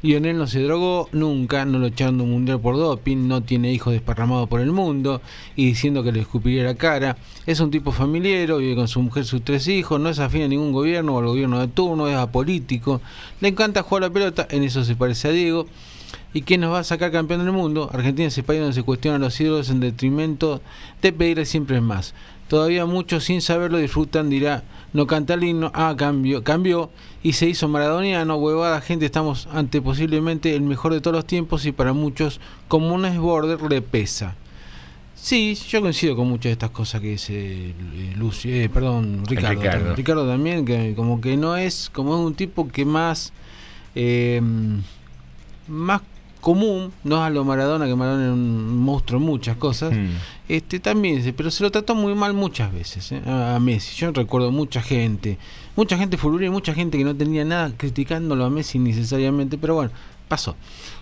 Speaker 16: Lionel no se drogó nunca, no lo echaron de un mundial por doping, no tiene hijos desparramados por el mundo y diciendo que le escupiría la cara. Es un tipo familiero, vive con su mujer, sus tres hijos, no es afín a ningún gobierno o al gobierno de turno, es apolítico, le encanta jugar la pelota, en eso se parece a Diego. ¿Y quién nos va a sacar campeón del mundo? Argentina es el país donde se cuestionan los ídolos en detrimento de pedirle siempre más. Todavía muchos sin saberlo disfrutan, dirá, no canta el himno, ah, cambió, cambió y se hizo maradoniano, huevada gente, estamos ante posiblemente el mejor de todos los tiempos y para muchos, como un border le pesa. Sí, yo coincido con muchas de estas cosas que dice eh, Lucio, eh, perdón, Ricardo.
Speaker 15: Ricardo.
Speaker 16: Ricardo también, que como que no es, como es un tipo que más, eh, más común, no es a lo Maradona, que Maradona era un monstruo en muchas cosas,
Speaker 15: Mm.
Speaker 16: este también, pero se lo trató muy mal muchas veces eh, a Messi. Yo recuerdo mucha gente, mucha gente fulgurina y mucha gente que no tenía nada criticándolo a Messi necesariamente, pero bueno, pasó.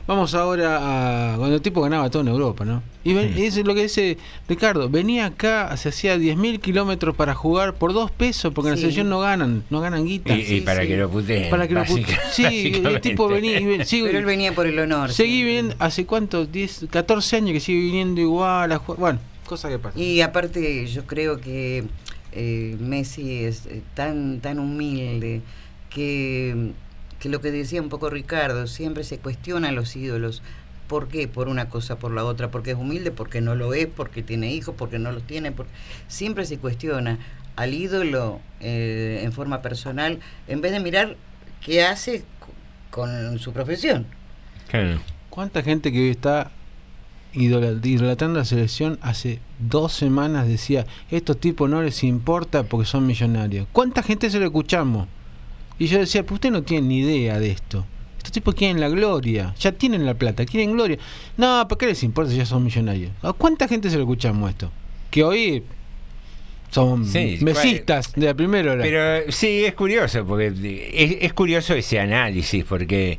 Speaker 16: Vamos ahora a cuando el tipo ganaba todo en Europa, ¿no? Y, ven- y es lo que dice Ricardo, venía acá, se hacía 10.000 kilómetros para jugar por dos pesos, porque en la selección no ganan, no ganan guita.
Speaker 15: Y, y para que lo puteen.
Speaker 16: Para que lo puteen. Sí, el tipo venía y ven- sigo-
Speaker 35: Pero él venía por el honor.
Speaker 16: Seguí viniendo, hace cuánto, 10, 14 años que sigue viniendo igual a jugar. Bueno, cosa que pasa.
Speaker 35: Y aparte yo creo que eh, Messi es eh, tan, tan humilde que, que lo que decía un poco Ricardo, siempre se cuestiona a los ídolos. ¿Por qué? Por una cosa, por la otra. Porque es humilde, porque no lo es, porque tiene hijos, porque no los tiene. Porque... Siempre se cuestiona al ídolo eh, en forma personal en vez de mirar qué hace con su profesión.
Speaker 16: ¿Cuánta gente que hoy está idola- idolatrando a la selección hace dos semanas decía, estos tipos no les importa porque son millonarios? ¿Cuánta gente se lo escuchamos? Y yo decía, pues usted no tiene ni idea de esto. Estos tipos quieren la gloria, ya tienen la plata, quieren gloria. No, ¿por qué les importa si ya son millonarios? ¿A cuánta gente se lo escuchamos esto? Que hoy son
Speaker 15: Sí,
Speaker 16: mesistas de la primera hora.
Speaker 15: Pero sí, es curioso, porque es, es curioso ese análisis, porque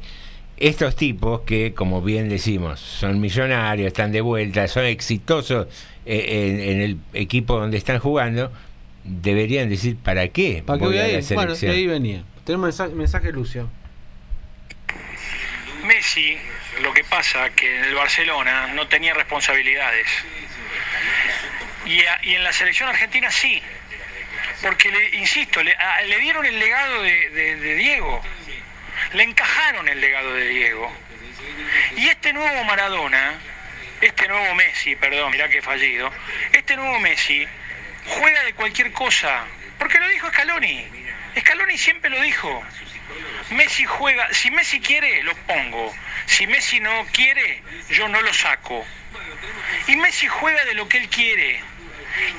Speaker 15: estos tipos que, como bien decimos, son millonarios, están de vuelta, son exitosos eh, en, en el equipo donde están jugando, deberían decir, ¿para qué?
Speaker 16: ¿Para qué voy
Speaker 15: a
Speaker 16: a
Speaker 15: la
Speaker 16: ir? Bueno, de
Speaker 15: selección?
Speaker 16: ahí venía. Tenemos mensaje, mensaje Lucio.
Speaker 22: Messi, lo que pasa que en el Barcelona no tenía responsabilidades. Y, en la selección argentina sí. Porque, le, insisto, le, dieron el legado de, de- de Diego. Le encajaron el legado de Diego. Y este nuevo Maradona, este nuevo Messi, perdón, mirá que fallido, este nuevo Messi juega de cualquier cosa. Porque lo dijo Scaloni. Scaloni siempre lo dijo. Messi juega, si Messi quiere, lo pongo. Si Messi no quiere, yo no lo saco. Y Messi juega de lo que él quiere.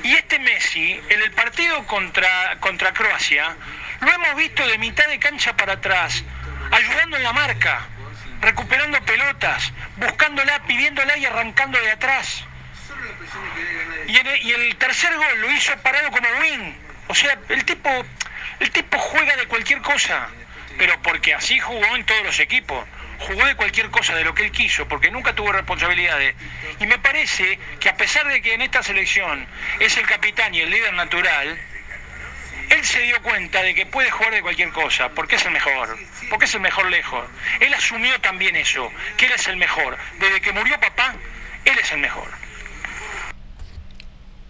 Speaker 22: Y este Messi, en el partido contra, contra Croacia, lo hemos visto de mitad de cancha para atrás, ayudando en la marca, recuperando pelotas, buscándola, pidiéndola y arrancando de atrás. Y, el, y el tercer gol lo hizo parado como win. O sea, el tipo, el tipo juega de cualquier cosa, pero porque así jugó en todos los equipos. Jugó de cualquier cosa, de lo que él quiso, porque nunca tuvo responsabilidades. Y me parece que a pesar de que en esta selección es el capitán y el líder natural, él se dio cuenta de que puede jugar de cualquier cosa, porque es el mejor, porque es el mejor lejos. Él asumió también eso, que él es el mejor. Desde que murió papá, él es el mejor.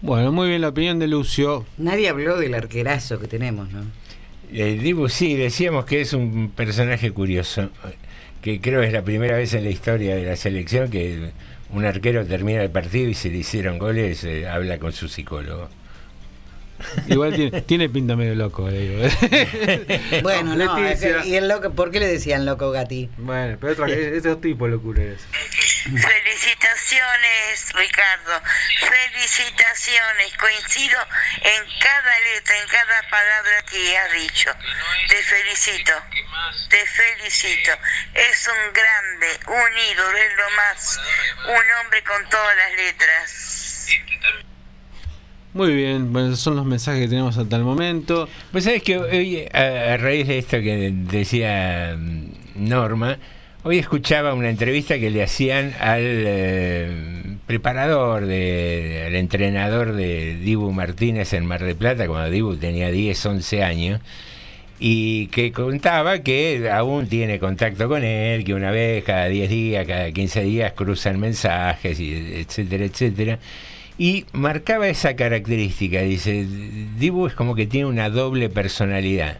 Speaker 16: Bueno, muy bien la opinión de Lucio.
Speaker 35: Nadie habló del arquerazo que tenemos, ¿no?
Speaker 15: El Dibu, sí, decíamos que es un personaje curioso, que creo es la primera vez en la historia de la selección que un arquero termina el partido y se le hicieron goles, eh, habla con su psicólogo.
Speaker 16: Igual tiene, tiene pinta medio loco, le digo.
Speaker 35: Bueno, no. ¿y el loco, por qué le decían loco Gati?
Speaker 16: Bueno, pero otra, es, es otro tipo de locura es.
Speaker 33: Felicitaciones, Ricardo. Felicitaciones. Coincido en cada letra, en cada palabra que has dicho. Te felicito. Te felicito. Es un grande, un ídolo, es lo más. Un hombre con todas las letras.
Speaker 16: Muy bien, bueno, esos son los mensajes que tenemos hasta el momento.
Speaker 15: Pues sabes que hoy, a, a raíz de esto que decía mm, Norma, hoy escuchaba una entrevista que le hacían al eh, preparador, de, al entrenador de Dibu Martínez en Mar del Plata, cuando Dibu tenía 10, 11 años, y que contaba que aún tiene contacto con él, que una vez cada 10 días, cada 15 días cruzan mensajes, y etcétera, etcétera. Y marcaba esa característica, dice, Dibu es como que tiene una doble personalidad.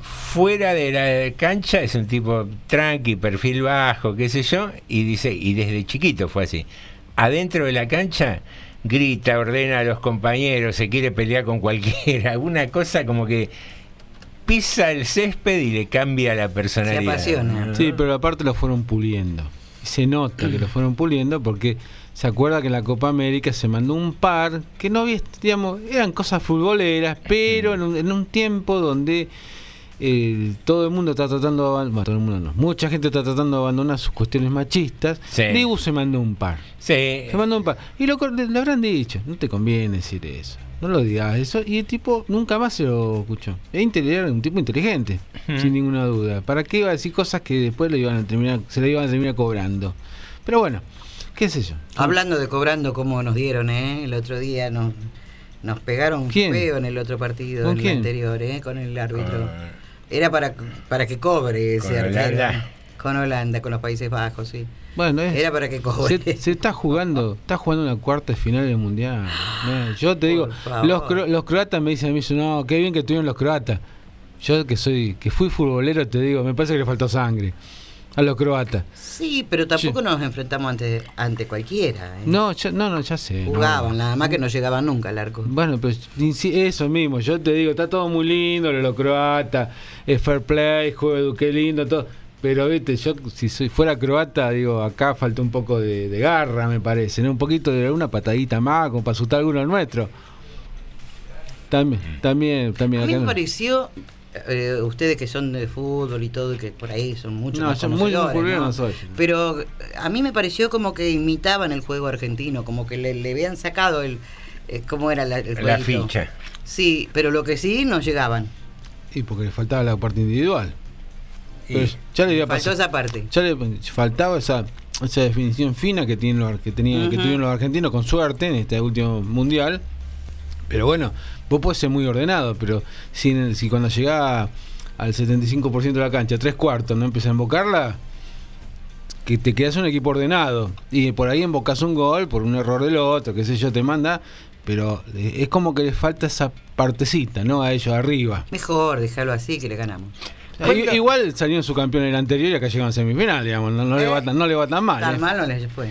Speaker 15: Fuera de la cancha es un tipo tranqui, perfil bajo, qué sé yo, y dice, y desde chiquito fue así. Adentro de la cancha grita, ordena a los compañeros, se quiere pelear con cualquiera, alguna cosa como que pisa el césped y le cambia la personalidad.
Speaker 16: Sí, pero aparte lo fueron puliendo. Se nota que lo fueron puliendo porque se acuerda que en la Copa América se mandó un par que no había, digamos, eran cosas futboleras, pero en un, en un tiempo donde eh, todo el mundo está tratando de abandonar, todo el mundo no, mucha gente está tratando de abandonar sus cuestiones machistas.
Speaker 15: Sí.
Speaker 16: Dibu se mandó un par.
Speaker 15: Sí.
Speaker 16: Se mandó un par. Y lo, habrán dicho, no te conviene decir eso. No lo digas eso. Y el tipo nunca más se lo escuchó. Es un tipo inteligente, sin ninguna duda. ¿Para qué iba a decir cosas que después le iban a terminar, se le iban a terminar cobrando? Pero bueno, qué sé yo.
Speaker 35: Hablando de cobrando, como nos dieron, ¿eh? El otro día nos, nos pegaron
Speaker 16: ¿Quién?
Speaker 35: feo en el otro partido,
Speaker 16: ¿Con
Speaker 35: en el
Speaker 16: quién?
Speaker 35: anterior, ¿eh? Con el árbitro. Era para, para que cobre ese
Speaker 15: ¿Con
Speaker 35: arquero.
Speaker 15: Holanda?
Speaker 35: Con Holanda, con los Países Bajos, sí.
Speaker 16: Bueno, es-
Speaker 35: Era para que cobre.
Speaker 16: Se, se está jugando, está jugando una cuarta final del mundial. Yo te digo, los, los croatas me dicen a mí, no, qué bien que estuvieron los croatas. Yo que soy, que fui futbolero, te digo, me parece que le faltó sangre a los croatas.
Speaker 35: Sí, pero tampoco nos enfrentamos ante, ante cualquiera. ¿eh?
Speaker 16: No, ya, no, no, ya sé. no.
Speaker 35: Jugaban, nada más que no llegaban nunca al arco.
Speaker 16: Bueno, pues insi- eso mismo, yo te digo, está todo muy lindo, los croatas, es fair play, juego, qué lindo, todo. Pero viste, yo si soy fuera croata, digo, acá falta un poco de, de garra, me parece, ¿no? Un poquito de una patadita más, como para asustar a alguno nuestro. También, también, también
Speaker 35: A mí
Speaker 16: acá
Speaker 35: me
Speaker 16: no.
Speaker 35: pareció, eh, ustedes que son de fútbol y todo, y que por ahí son muchos
Speaker 16: No,
Speaker 35: más
Speaker 16: yo muy
Speaker 35: ¿no?
Speaker 16: no soy.
Speaker 35: Pero a mí me pareció como que imitaban el juego argentino, como que le, le habían sacado el... eh, ¿Cómo era la, el
Speaker 15: La ficha.
Speaker 35: Sí, pero lo que sí no llegaban.
Speaker 16: Y porque le faltaba la parte individual. Pero ya le había
Speaker 35: Faltó
Speaker 16: pasado-
Speaker 35: esa parte.
Speaker 16: Ya le faltaba esa, esa definición fina que tienen los, que tenía, que tuvieron los argentinos con suerte en este último mundial. Pero bueno, vos podés ser muy ordenado, pero si, en el- si cuando llegás al 75% de la cancha, tres cuartos, no empiezas a embocarla, que te quedas un equipo ordenado. Y por ahí embocas un gol por un error del otro, qué sé yo, te manda. Pero es como que le falta esa partecita, ¿no? A ellos arriba.
Speaker 35: Mejor dejarlo así que le ganamos.
Speaker 16: Igual salieron su campeón en el anterior y acá llegaron a semifinal, digamos. No, no le, va tan, no le va tan mal.
Speaker 35: Tan
Speaker 16: ¿eh?
Speaker 35: mal no les fue.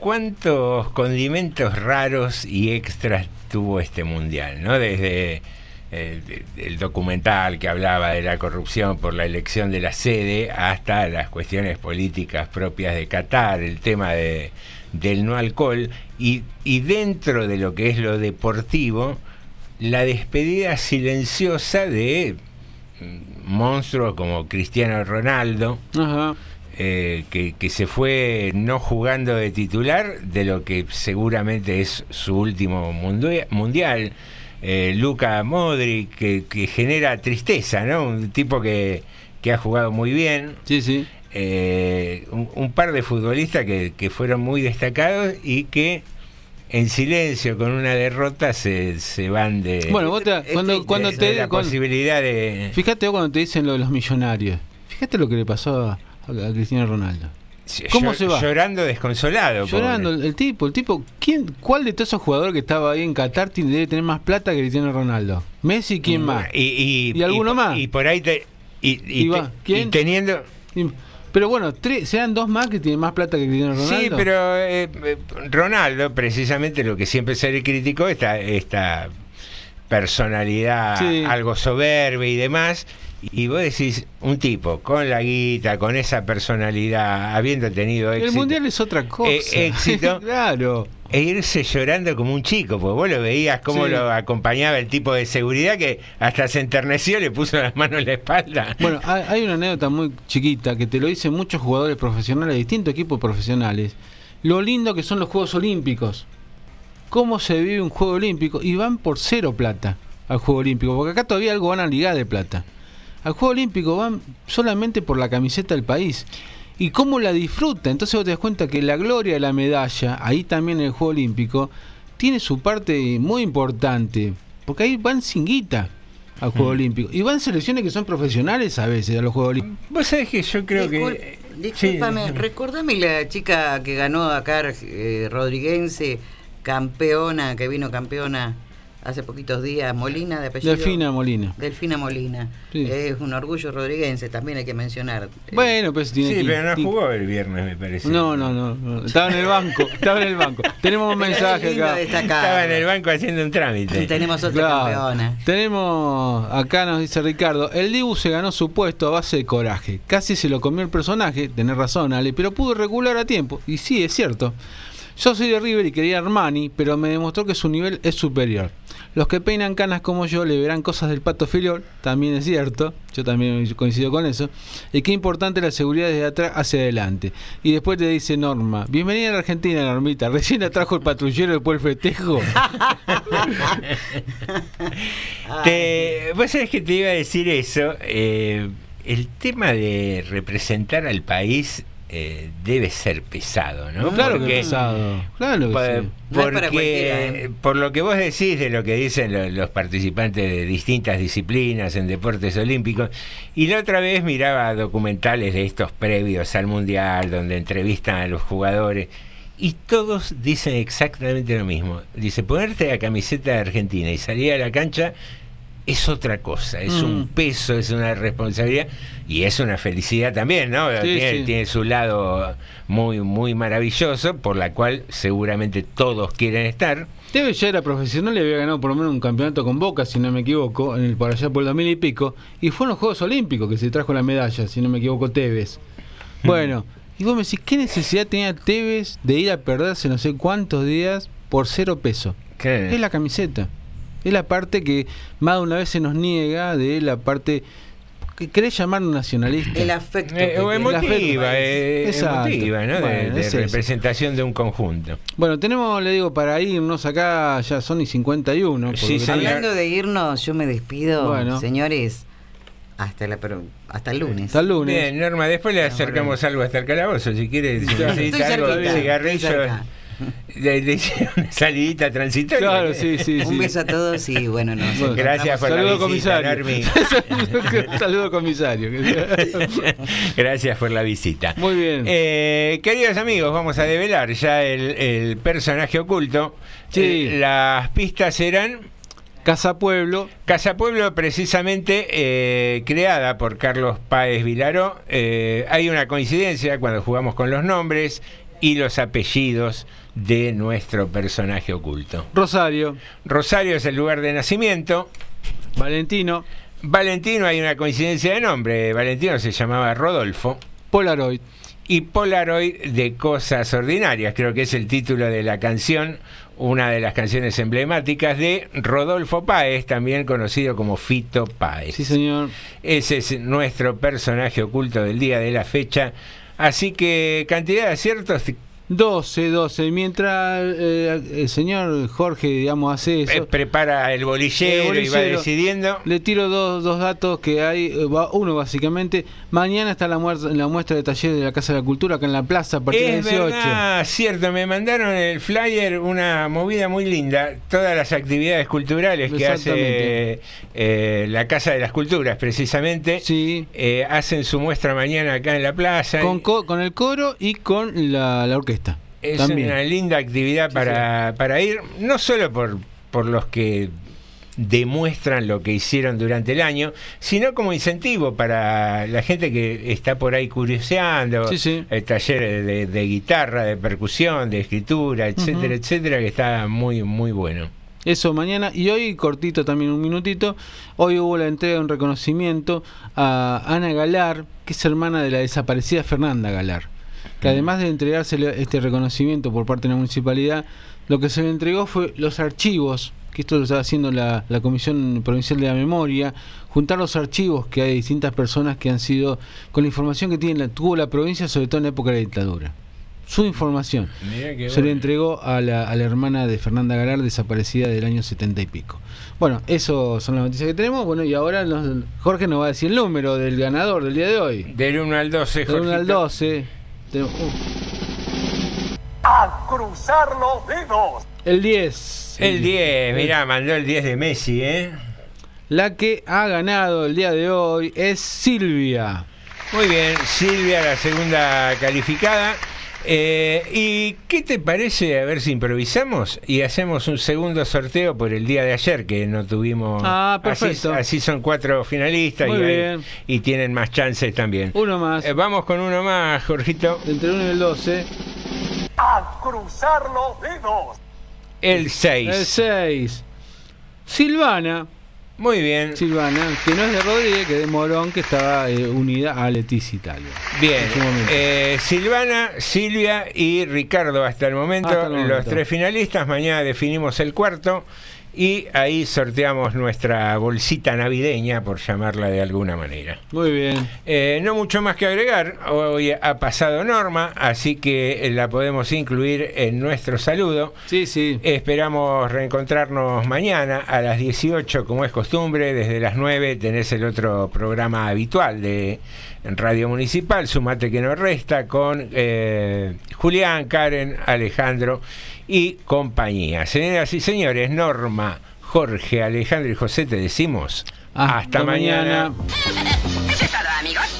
Speaker 15: ¿Cuántos condimentos raros y extras tuvo este mundial? ¿no? Desde eh, de- el documental que hablaba de la corrupción por la elección de la sede hasta las cuestiones políticas propias de Qatar, el tema de, del no alcohol y, y dentro de lo que es lo deportivo, la despedida silenciosa de mm, monstruos como Cristiano Ronaldo. eh, que, que se fue no jugando de titular de lo que seguramente es su último mundial. Eh, Luca Modric, que, que genera tristeza, ¿no? Un tipo que, que ha jugado muy bien.
Speaker 16: Sí, sí.
Speaker 15: Eh, un, un par de futbolistas que, que fueron muy destacados y que en silencio con una derrota se, se van de,
Speaker 16: Bueno, vos te- cuando,
Speaker 15: de-
Speaker 16: cuando
Speaker 15: de
Speaker 16: te
Speaker 15: la
Speaker 16: cuando-
Speaker 15: posibilidad de
Speaker 16: Fíjate cuando te dicen lo de los millonarios. Fíjate lo que le pasó a, a Cristiano Ronaldo. ¿Cómo se va?
Speaker 15: llorando desconsolado
Speaker 16: Llorando
Speaker 15: pobre.
Speaker 16: el, tipo, el tipo, ¿quién, ¿cuál de todos esos jugadores que estaba ahí en Qatar tiene- debe tener más plata que Cristiano Ronaldo? Messi, ¿quién más?
Speaker 15: Y, y,
Speaker 16: alguno
Speaker 15: y-
Speaker 16: más?
Speaker 15: Y por ahí te, y,
Speaker 16: va,
Speaker 15: te-
Speaker 16: ¿quién?
Speaker 15: y teniendo
Speaker 16: pero bueno, tres, sean dos más que tienen más plata que Cristiano Ronaldo.
Speaker 15: Sí, pero eh, eh, Ronaldo, precisamente lo que siempre se le criticó, esta, esta personalidad
Speaker 16: Sí.
Speaker 15: algo soberbia y demás, Y vos decís, un tipo con la guita, con esa personalidad, habiendo tenido éxito.
Speaker 16: El mundial es otra cosa.
Speaker 15: eh, éxito.
Speaker 16: claro.
Speaker 15: E irse llorando como un chico, porque vos lo veías cómo
Speaker 16: Sí.
Speaker 15: lo acompañaba el tipo de seguridad que hasta se enterneció, le puso las manos en la espalda.
Speaker 16: Bueno, hay una anécdota muy chiquita que te lo dicen muchos jugadores profesionales distintos equipos profesionales. Lo lindo que son los Juegos Olímpicos. Cómo se vive un Juego Olímpico y van por cero plata al Juego Olímpico, porque acá todavía algo van a ligar de plata. Al Juego Olímpico van solamente por la camiseta del país. Y cómo la disfruta. Entonces vos te das cuenta que la gloria de la medalla, ahí también en el Juego Olímpico, tiene su parte muy importante. Porque ahí van sin guita al Juego Olímpico. Y van selecciones que son profesionales a veces a los Juegos Olímpicos.
Speaker 15: Vos sabés que yo creo
Speaker 35: Discul-
Speaker 15: que.
Speaker 35: Discúlpame, recordame la chica que ganó acá, eh, rodriguense, campeona, que vino campeona hace poquitos días, Molina de apellido.
Speaker 16: Delfina Molina.
Speaker 35: Delfina Molina.
Speaker 16: Sí.
Speaker 35: Es un orgullo rodriguense, también hay que mencionar.
Speaker 16: Bueno, pues tiene
Speaker 15: Sí,
Speaker 16: que-
Speaker 15: pero no jugó el viernes, me parece.
Speaker 16: No, no, no, no. Estaba en el banco. Estaba en el banco. Tenemos un mensaje acá.
Speaker 15: Estaba en el banco haciendo un trámite.
Speaker 35: Tenemos otra
Speaker 16: Claro.
Speaker 35: campeona.
Speaker 16: Tenemos, acá nos dice Ricardo, el Dibu se ganó su puesto a base de coraje. Casi se lo comió el personaje, tenés razón, Ale, pero pudo regular a tiempo. Y sí, es cierto. Yo soy de River y quería Armani, pero me demostró que su nivel es superior. Los que peinan canas como yo le verán cosas del pato filiol, también es cierto, yo también coincido con eso. Y qué importante la seguridad desde atrás hacia adelante. Y después te dice Norma, bienvenida a la Argentina, Normita, recién la trajo el patrullero después del festejo.
Speaker 15: Te, vos sabés que te iba a decir eso. eh, el tema de representar al país eh, debe ser pesado, ¿no?
Speaker 16: Claro que es pesado. Claro que
Speaker 15: po-
Speaker 16: sí.
Speaker 35: No es
Speaker 15: Porque,
Speaker 35: para cualquiera, ¿eh?
Speaker 15: por lo que vos decís de lo que dicen lo- los participantes de distintas disciplinas en deportes olímpicos, y la otra vez miraba documentales de estos previos al Mundial, donde entrevistan a los jugadores, y todos dicen exactamente lo mismo. Dice, ponerte la camiseta de Argentina y salir a la cancha es otra cosa, es
Speaker 16: Mm.
Speaker 15: un peso, es una responsabilidad y es una felicidad también, ¿no?
Speaker 16: Sí,
Speaker 15: tiene,
Speaker 16: sí.
Speaker 15: tiene su lado muy, muy maravilloso, por la cual seguramente todos quieren estar.
Speaker 16: Tevez ya era profesional y había ganado por lo menos un campeonato con Boca, si no me equivoco, en el, por allá por el 2000 y pico. Y fue en los Juegos Olímpicos que se trajo la medalla, si no me equivoco, Tevez. Bueno, y vos me decís, ¿qué necesidad tenía Tevez de ir a perderse no sé cuántos días por cero peso?
Speaker 15: ¿Qué?
Speaker 16: Es la camiseta. Es la parte que más de una vez se nos niega de la parte que querés llamarnos nacionalista.
Speaker 35: El afecto.
Speaker 15: Eh,
Speaker 35: que
Speaker 15: o emotiva, eh,
Speaker 16: Exacto.
Speaker 15: emotiva, ¿no? De-
Speaker 16: Bueno,
Speaker 15: de,
Speaker 16: es eso.
Speaker 15: representación de un conjunto.
Speaker 16: Bueno, tenemos, le digo, para irnos acá, ya son y 51. por
Speaker 15: Sí.
Speaker 35: Hablando de irnos, yo me despido,
Speaker 16: Bueno.
Speaker 35: señores, hasta la pero- hasta el lunes.
Speaker 16: Hasta el lunes.
Speaker 15: Bien, Norma, después le acercamos algo hasta el calabozo, si quiere, si necesita
Speaker 35: Estoy
Speaker 15: algo,
Speaker 35: cerquita,
Speaker 15: cigarrillo,
Speaker 35: estoy cerca.
Speaker 15: le, le hicieron una salidita transitoria.
Speaker 16: Claro, sí, sí,
Speaker 35: Un
Speaker 16: sí.
Speaker 35: beso a todos y bueno, nos
Speaker 16: Bueno,
Speaker 15: Gracias por
Speaker 16: Saludo
Speaker 15: la visita,
Speaker 16: comisario. Saludo comisario.
Speaker 15: Gracias por la visita.
Speaker 16: Muy bien.
Speaker 15: Eh, queridos amigos, vamos a develar ya el, el personaje oculto.
Speaker 16: Sí.
Speaker 15: Eh, las pistas serán
Speaker 16: Casa Pueblo.
Speaker 15: Casa Pueblo, precisamente eh, creada por Carlos Páez Vilaró. Eh, hay una coincidencia cuando jugamos con los nombres y los apellidos de nuestro personaje oculto.
Speaker 16: Rosario.
Speaker 15: Rosario es el lugar de nacimiento.
Speaker 16: Valentino.
Speaker 15: Valentino, hay una coincidencia de nombre. Valentino se llamaba Rodolfo.
Speaker 16: Polaroid.
Speaker 15: Y Polaroid de Cosas Ordinarias, creo que es el título de la canción, una de las canciones emblemáticas de Rodolfo Páez, también conocido como Fito Páez.
Speaker 16: Sí, señor.
Speaker 15: Ese es nuestro personaje oculto del día de la fecha. Así que cantidad de aciertos
Speaker 16: 12, 12. Mientras eh, el señor Jorge, digamos, hace eso.
Speaker 15: eh, prepara el bolillero,
Speaker 16: El
Speaker 15: y va decidiendo.
Speaker 16: Le tiro dos, dos datos que hay. eh, Uno, básicamente. Mañana está la, muer- la muestra de taller de la Casa de la Cultura acá en la plaza a partir de
Speaker 15: Es
Speaker 16: 18.
Speaker 15: verdad, cierto, me mandaron el flyer, una movida muy linda, todas las actividades culturales que hace eh, la Casa de las Culturas, precisamente, eh, hacen su muestra mañana acá en la plaza.
Speaker 16: Con, co- con el coro y con la, la orquesta.
Speaker 15: Es
Speaker 16: También.
Speaker 15: una linda actividad para, para ir, no solo por, por los que demuestran lo que hicieron durante el año, sino como incentivo para la gente que está por ahí curioseando,
Speaker 16: Sí, sí.
Speaker 15: el taller de, de guitarra, de percusión, de escritura, etcétera, etcétera, que está muy, muy bueno.
Speaker 16: Eso mañana. Y hoy, cortito también, un minutito. Hoy hubo la entrega de un reconocimiento a Ana Galar, que es hermana de la desaparecida Fernanda Galar. Que además de entregarse este reconocimiento por parte de la municipalidad, lo que se le entregó fue los archivos, que esto lo está haciendo la, la Comisión Provincial de la Memoria, juntar los archivos que hay de distintas personas que han sido, con la información que tiene tuvo la provincia, sobre todo en la época de la dictadura. Su información se le entregó a la, a la hermana de Fernanda Galar, desaparecida del año 70 y pico. Bueno, eso son las noticias que tenemos. Bueno, y ahora nos- Jorge nos va a decir el número del ganador del día de hoy.
Speaker 15: Del 1 al 12,
Speaker 16: Del 1 al
Speaker 15: Jorgito.
Speaker 16: 12. Tenemos- uh,
Speaker 36: A cruzar los dedos.
Speaker 16: el 10.
Speaker 15: El 10, mirá, mandó el 10 de Messi, ¿eh?
Speaker 16: La que ha ganado el día de hoy es Silvia.
Speaker 15: Muy bien, Silvia, la segunda calificada. Eh, ¿Y qué te parece a ver si improvisamos y hacemos un segundo sorteo por el día de ayer que no tuvimos?
Speaker 16: Ah,
Speaker 15: Así-
Speaker 16: perfecto.
Speaker 15: Así, son cuatro finalistas
Speaker 16: Muy
Speaker 15: y, hay-
Speaker 16: bien.
Speaker 15: y tienen más chances también.
Speaker 16: Uno más.
Speaker 15: Eh, vamos con uno más, Jorgito.
Speaker 16: Entre el 1 y el 12.
Speaker 36: A cruzar los dedos.
Speaker 15: El 6.
Speaker 16: El 6. Silvana.
Speaker 15: Muy bien.
Speaker 16: Silvana, que no es de Rodríguez, que es de Morón, que estaba eh, unida a Leticia Italia.
Speaker 15: Bien, eh, Silvana, Silvia y Ricardo hasta el momento,
Speaker 16: Hasta el momento.
Speaker 15: los tres finalistas. Mañana definimos el cuarto y ahí sorteamos nuestra bolsita navideña, por llamarla de alguna manera.
Speaker 16: Muy bien.
Speaker 15: Eh, no mucho más que agregar, hoy ha pasado Norma, así que eh, la podemos incluir en nuestro saludo.
Speaker 16: Sí, sí.
Speaker 15: Esperamos reencontrarnos mañana a las 18, como es costumbre, desde las 9 tenés el otro programa habitual de Radio Municipal, Sumate que no resta, con eh, Julián, Karen, Alejandro y compañía. Señoras y señores, Norma, Jorge, Alejandro y José, te decimos hasta,
Speaker 16: Hasta
Speaker 15: mañana.
Speaker 16: mañana.
Speaker 37: Eso es todo, amigos.